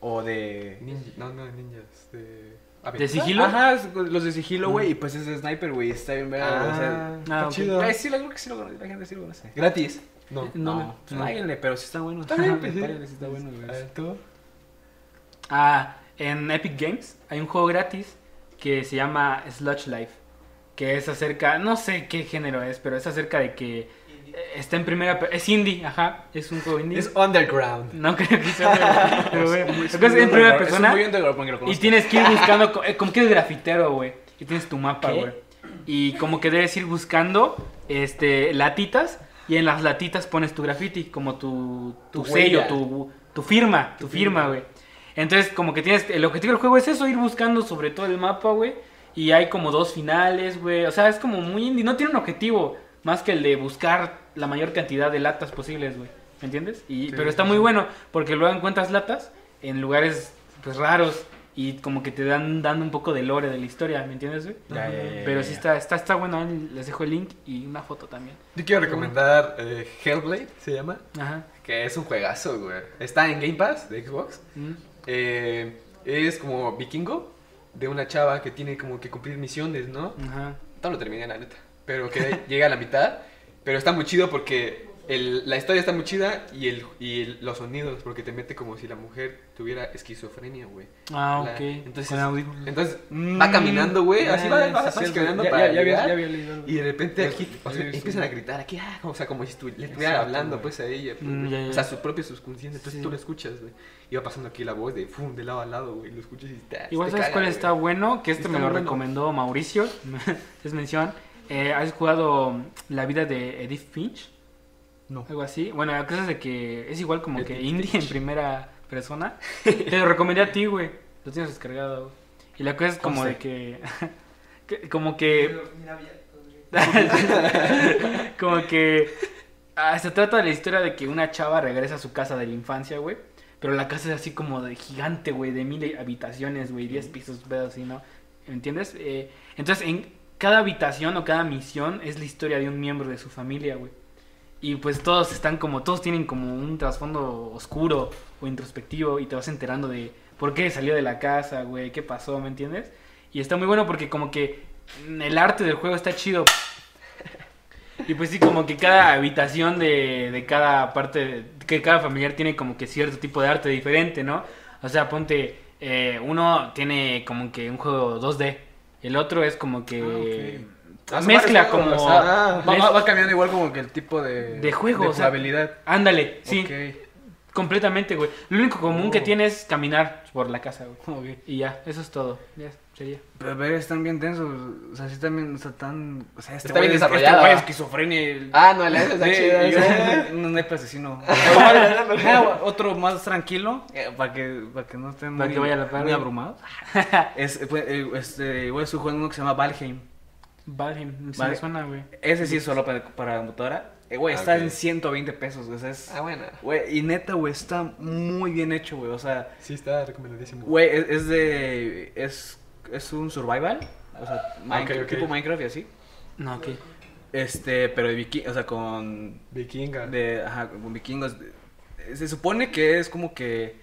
o de Ninja, no, no, ninjas. De. ¿De sigilo? Ajá, los de sigilo, güey, y pues es de sniper, güey, está bien verga, güey, o sea, Ah, Ah, está ok. chido. Sí, la creo que sí lo conoce, la gente sí lo conoce. Gratis. No. No, No, pues no. páguenle, pero sí está bueno. Está bien, pues, sí. Páguenle, sí está bueno, güey. A ver, tú. Ah, en Epic Games hay un juego gratis que se llama Sludge Life. Que es acerca, no sé qué género es, pero es acerca de que está en primera. Es indie, ajá. Es un juego indie. Es Underground. No creo que sea. pero, Muy- es en primera es persona. muy underground porque lo Y tienes que ir buscando, eh, como que eres grafitero, güey. Y tienes tu mapa, güey. Y como que debes ir buscando este, latitas. Y en las latitas pones tu graffiti, como tu, tu, Tu sello, tu, tu firma, tu firma, güey. Entonces, como que tienes. El objetivo del juego es eso, ir buscando sobre todo el mapa, güey. Y hay como dos finales, güey. O sea, es como muy indie. No tiene un objetivo más que el de buscar la mayor cantidad de latas posibles, güey. ¿Me entiendes? Y, Sí, pero está sí, muy bueno porque luego encuentras latas en lugares pues raros y como que te dan dando un poco de lore de la historia, ¿me entiendes, güey? Ya, ya, ya, Pero sí está, está, está bueno, ahí les dejo el link y una foto también. Yo quiero recomendar eh, Hellblade, se llama. Ajá. Que es un juegazo, güey. Está en Game Pass de Xbox. Mm. Eh, es como vikingo de una chava que tiene como que cumplir misiones, ¿no? Ajá. No lo terminé, la neta. Pero que llega a la mitad. Pero está muy chido porque el- la historia está muy chida y, el, y el- los sonidos, porque te mete como si la mujer tuviera esquizofrenia, güey. Ah, La- ok. entonces-. Entonces Mm, va caminando, güey. Así va, va, sí, va caminando ya, para ya, ya había, llegar, ya había leído. Y de repente aquí o sea, empiezan a gritar aquí, ah, o sea, como si estu- le estuviera Exacto, hablando güey. pues a ella. pues, Mm. O sea, su propio subconsciente, entonces Sí. tú lo escuchas, güey. Y va pasando aquí la voz de fum, de lado a lado, güey. Lo escuchas y te Igual te sabes caga, cuál está bueno, que este Está me lo bueno. recomendó Mauricio, es mención. Eh, ¿Has jugado La vida de Edith Finch? No. Algo así. Bueno, la cosa es de que es igual como que indie Finch. en primera persona. Te lo recomendé a ti, güey. Lo tienes descargado. güey. Y la cosa es como de que... que- como que... como que... ah, se trata de la historia de que una chava regresa a su casa de la infancia, güey. Pero la casa es así como de gigante, güey, de mil habitaciones, güey, diez pisos, pedo así, ¿no? ¿Entiendes? Eh, entonces, en cada habitación o cada misión es la historia de un miembro de su familia, güey. Y pues todos están como, todos tienen como un trasfondo oscuro o introspectivo y te vas enterando de por qué salió de la casa, güey, qué pasó, ¿me entiendes? Y está muy bueno porque como que el arte del juego está chido. Y pues sí, como que cada habitación de, de cada parte, que cada familiar tiene como que cierto tipo de arte diferente, ¿no? O sea, ponte, eh, uno tiene como que un juego 2D, el otro es como que Ah, son mezcla como... ah. Va, cambiando igual como que el tipo de... De juego, De o sea, jugabilidad. Ándale, sí, Ok. Completamente, güey. Lo único común que Oh. tiene es caminar por la casa, güey. Y ya, eso es todo. Ya sería. Pero están bien densos. O sea, sí también, o sea, tan... O sea, este Está bien güey es- desarrollada. Este güey es esquizofrenia. y- Ah, no, la está Sí, chida. y- esa. No, no hay asesino. Ah, otro más tranquilo, para que, para que no estén Para muy, que vaya a la par. muy abrumados. es, eh, pues, eh, este, güey, estoy jugando uno que se llama Valheim. Valheim, me suena, güey. Ese sí es solo para, para computadora. Eh, güey, está Ok. en 120 pesos. O sea, es... Ah, bueno. Güey, y neta, güey, está muy bien hecho, güey. O sea, Sí, está recomendadísimo. güey, es, es de... Es, es un survival. O sea, Minecraft, ok. tipo Minecraft y así. No, ok. Este, pero de viking, o sea, con Vikinga. de ajá, con vikingos. Se supone que es como que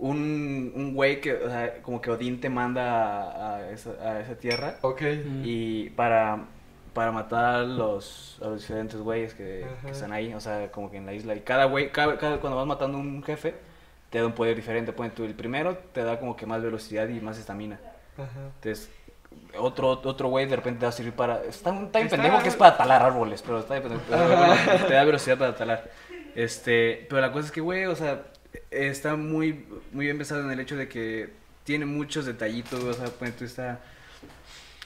un, un güey que, o sea, como que Odín te manda a, a esa, a esa tierra Ok. Mm. y para, para matar a los, a los diferentes güeyes que, están ahí, o sea, como que en la isla. Y cada güey, cada, cada- cuando vas matando un jefe, te da un poder diferente. Por ejemplo, el primero te da como que más velocidad y más estamina. Entonces, otro otro güey de repente te va a servir para. Está, bien Está- pendejo que es para talar árboles, pero está pendejo, pero te da velocidad para talar. Este, pero la cosa es que, güey, o sea, está muy, muy bien pensado en el hecho de que tiene muchos detallitos, o sea, por ejemplo, está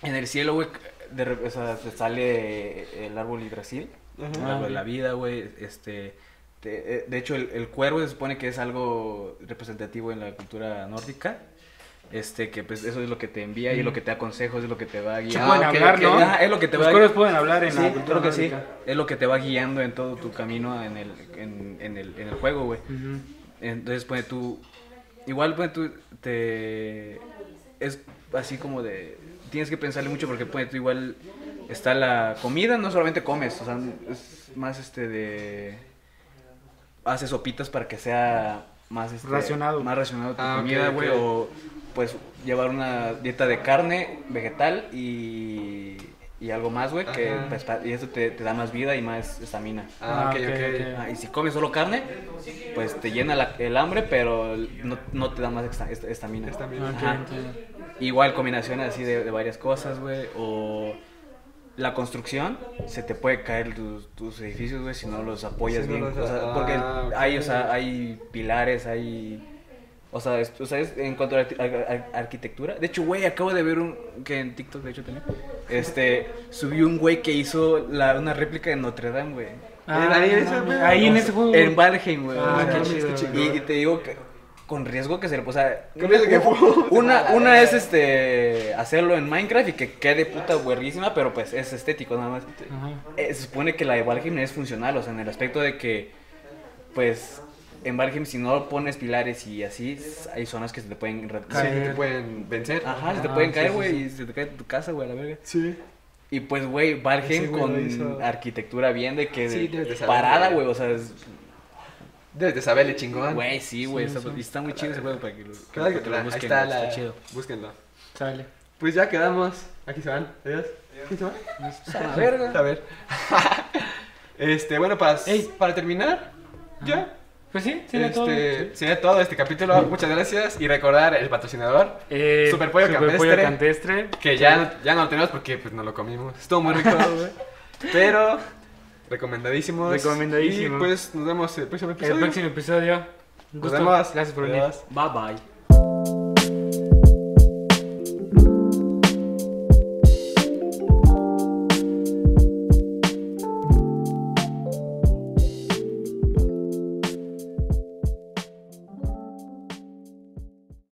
en el cielo, güey, de, o sea, te sale el árbol Yggdrasil, el Ajá. árbol de la vida, güey, este. te- eh, de hecho, el, el cuervo se supone que es algo representativo en la cultura nórdica. Este, que pues eso es lo que te envía y es lo que te da consejos, es lo que te va Se guiando. pueden ok, hablar. ¿no? Ajá, es lo que te Los va cuervos pueden hablar en Sí, la cultura creo que sí. nórdica. Es lo que te va guiando en todo tu camino en el, en, en el, en el juego, güey. Entonces, pues tú. Igual, pues tú te. Es así como de. Tienes que pensarle mucho porque, pues tú igual. Está la comida, no solamente comes, o sea, es más este de. Haces sopitas para que sea más este, Racionado. Más racionado tu Ah, comida, güey. O pues llevar una dieta de carne, vegetal y. Y algo más, güey, que pues, y eso te, te da más vida y más estamina. Ah, ok, Ah, ok, ok. ok. Ah, y si comes solo carne, pues te llena la- el hambre, pero no, no te da más esta- esta- estamina. Estamina. Igual combinaciones así de, de varias cosas, güey. O la construcción, se te puede caer tus, tus edificios, güey, si no los apoyas no bien. los- o sea, ah, porque hay, o sea, hay pilares, hay... O sea, es, o sea, es en cuanto a arqui- a- a- arquitectura. De hecho, güey, acabo de ver un... Que en TikTok, de hecho, también. Este, subió un güey que hizo la, una réplica de Notre Dame, güey. Ah, ahí en no ese- ahí en ese juego. En Valheim, güey. Ah, o sea, qué chido, y te digo que con riesgo que se le o sea, Con riesgo que- una, una es este hacerlo en Minecraft y que quede puta buenísima, pero pues es estético nada más. Ajá. Eh, se supone que la de Valheim es funcional, o sea, en el aspecto de que pues en Valheim si no pones pilares y así, hay zonas que se te pueden re- Sí, Caer. te pueden vencer. Ajá, se te Ah, pueden sí, caer, güey, sí. y se te cae tu casa, güey, a la verga. Sí. Y pues, güey, Valheim con hizo. arquitectura bien de que Sí, de- de parada, güey. güey, o sea, es, Debes de saberle chingón. Güey, sí, güey. Sí, está, sí. y está muy chido ese juego para que lo, que- Claro para que que lo ahí busquen. está, está la... chido. Búsquenlo. Sale. Pues ya quedamos. Aquí se van. Adiós. ¿Quién se va? A la verga. A ver. este, bueno, para, Ey. para terminar, ya. Pues sí, sería todo. este, sería todo este capítulo. Muchas gracias. Y recordar el patrocinador, Eh, Superpollo Superpollo Campestre. Campestre. que ya, ya no lo tenemos porque pues no lo comimos. Estuvo muy rico, güey. Pero recomendadísimos. Recomendadísimo. Y pues nos vemos el próximo episodio. El próximo episodio. Un Nos gusto. vemos. Gracias por venir. Bye bye.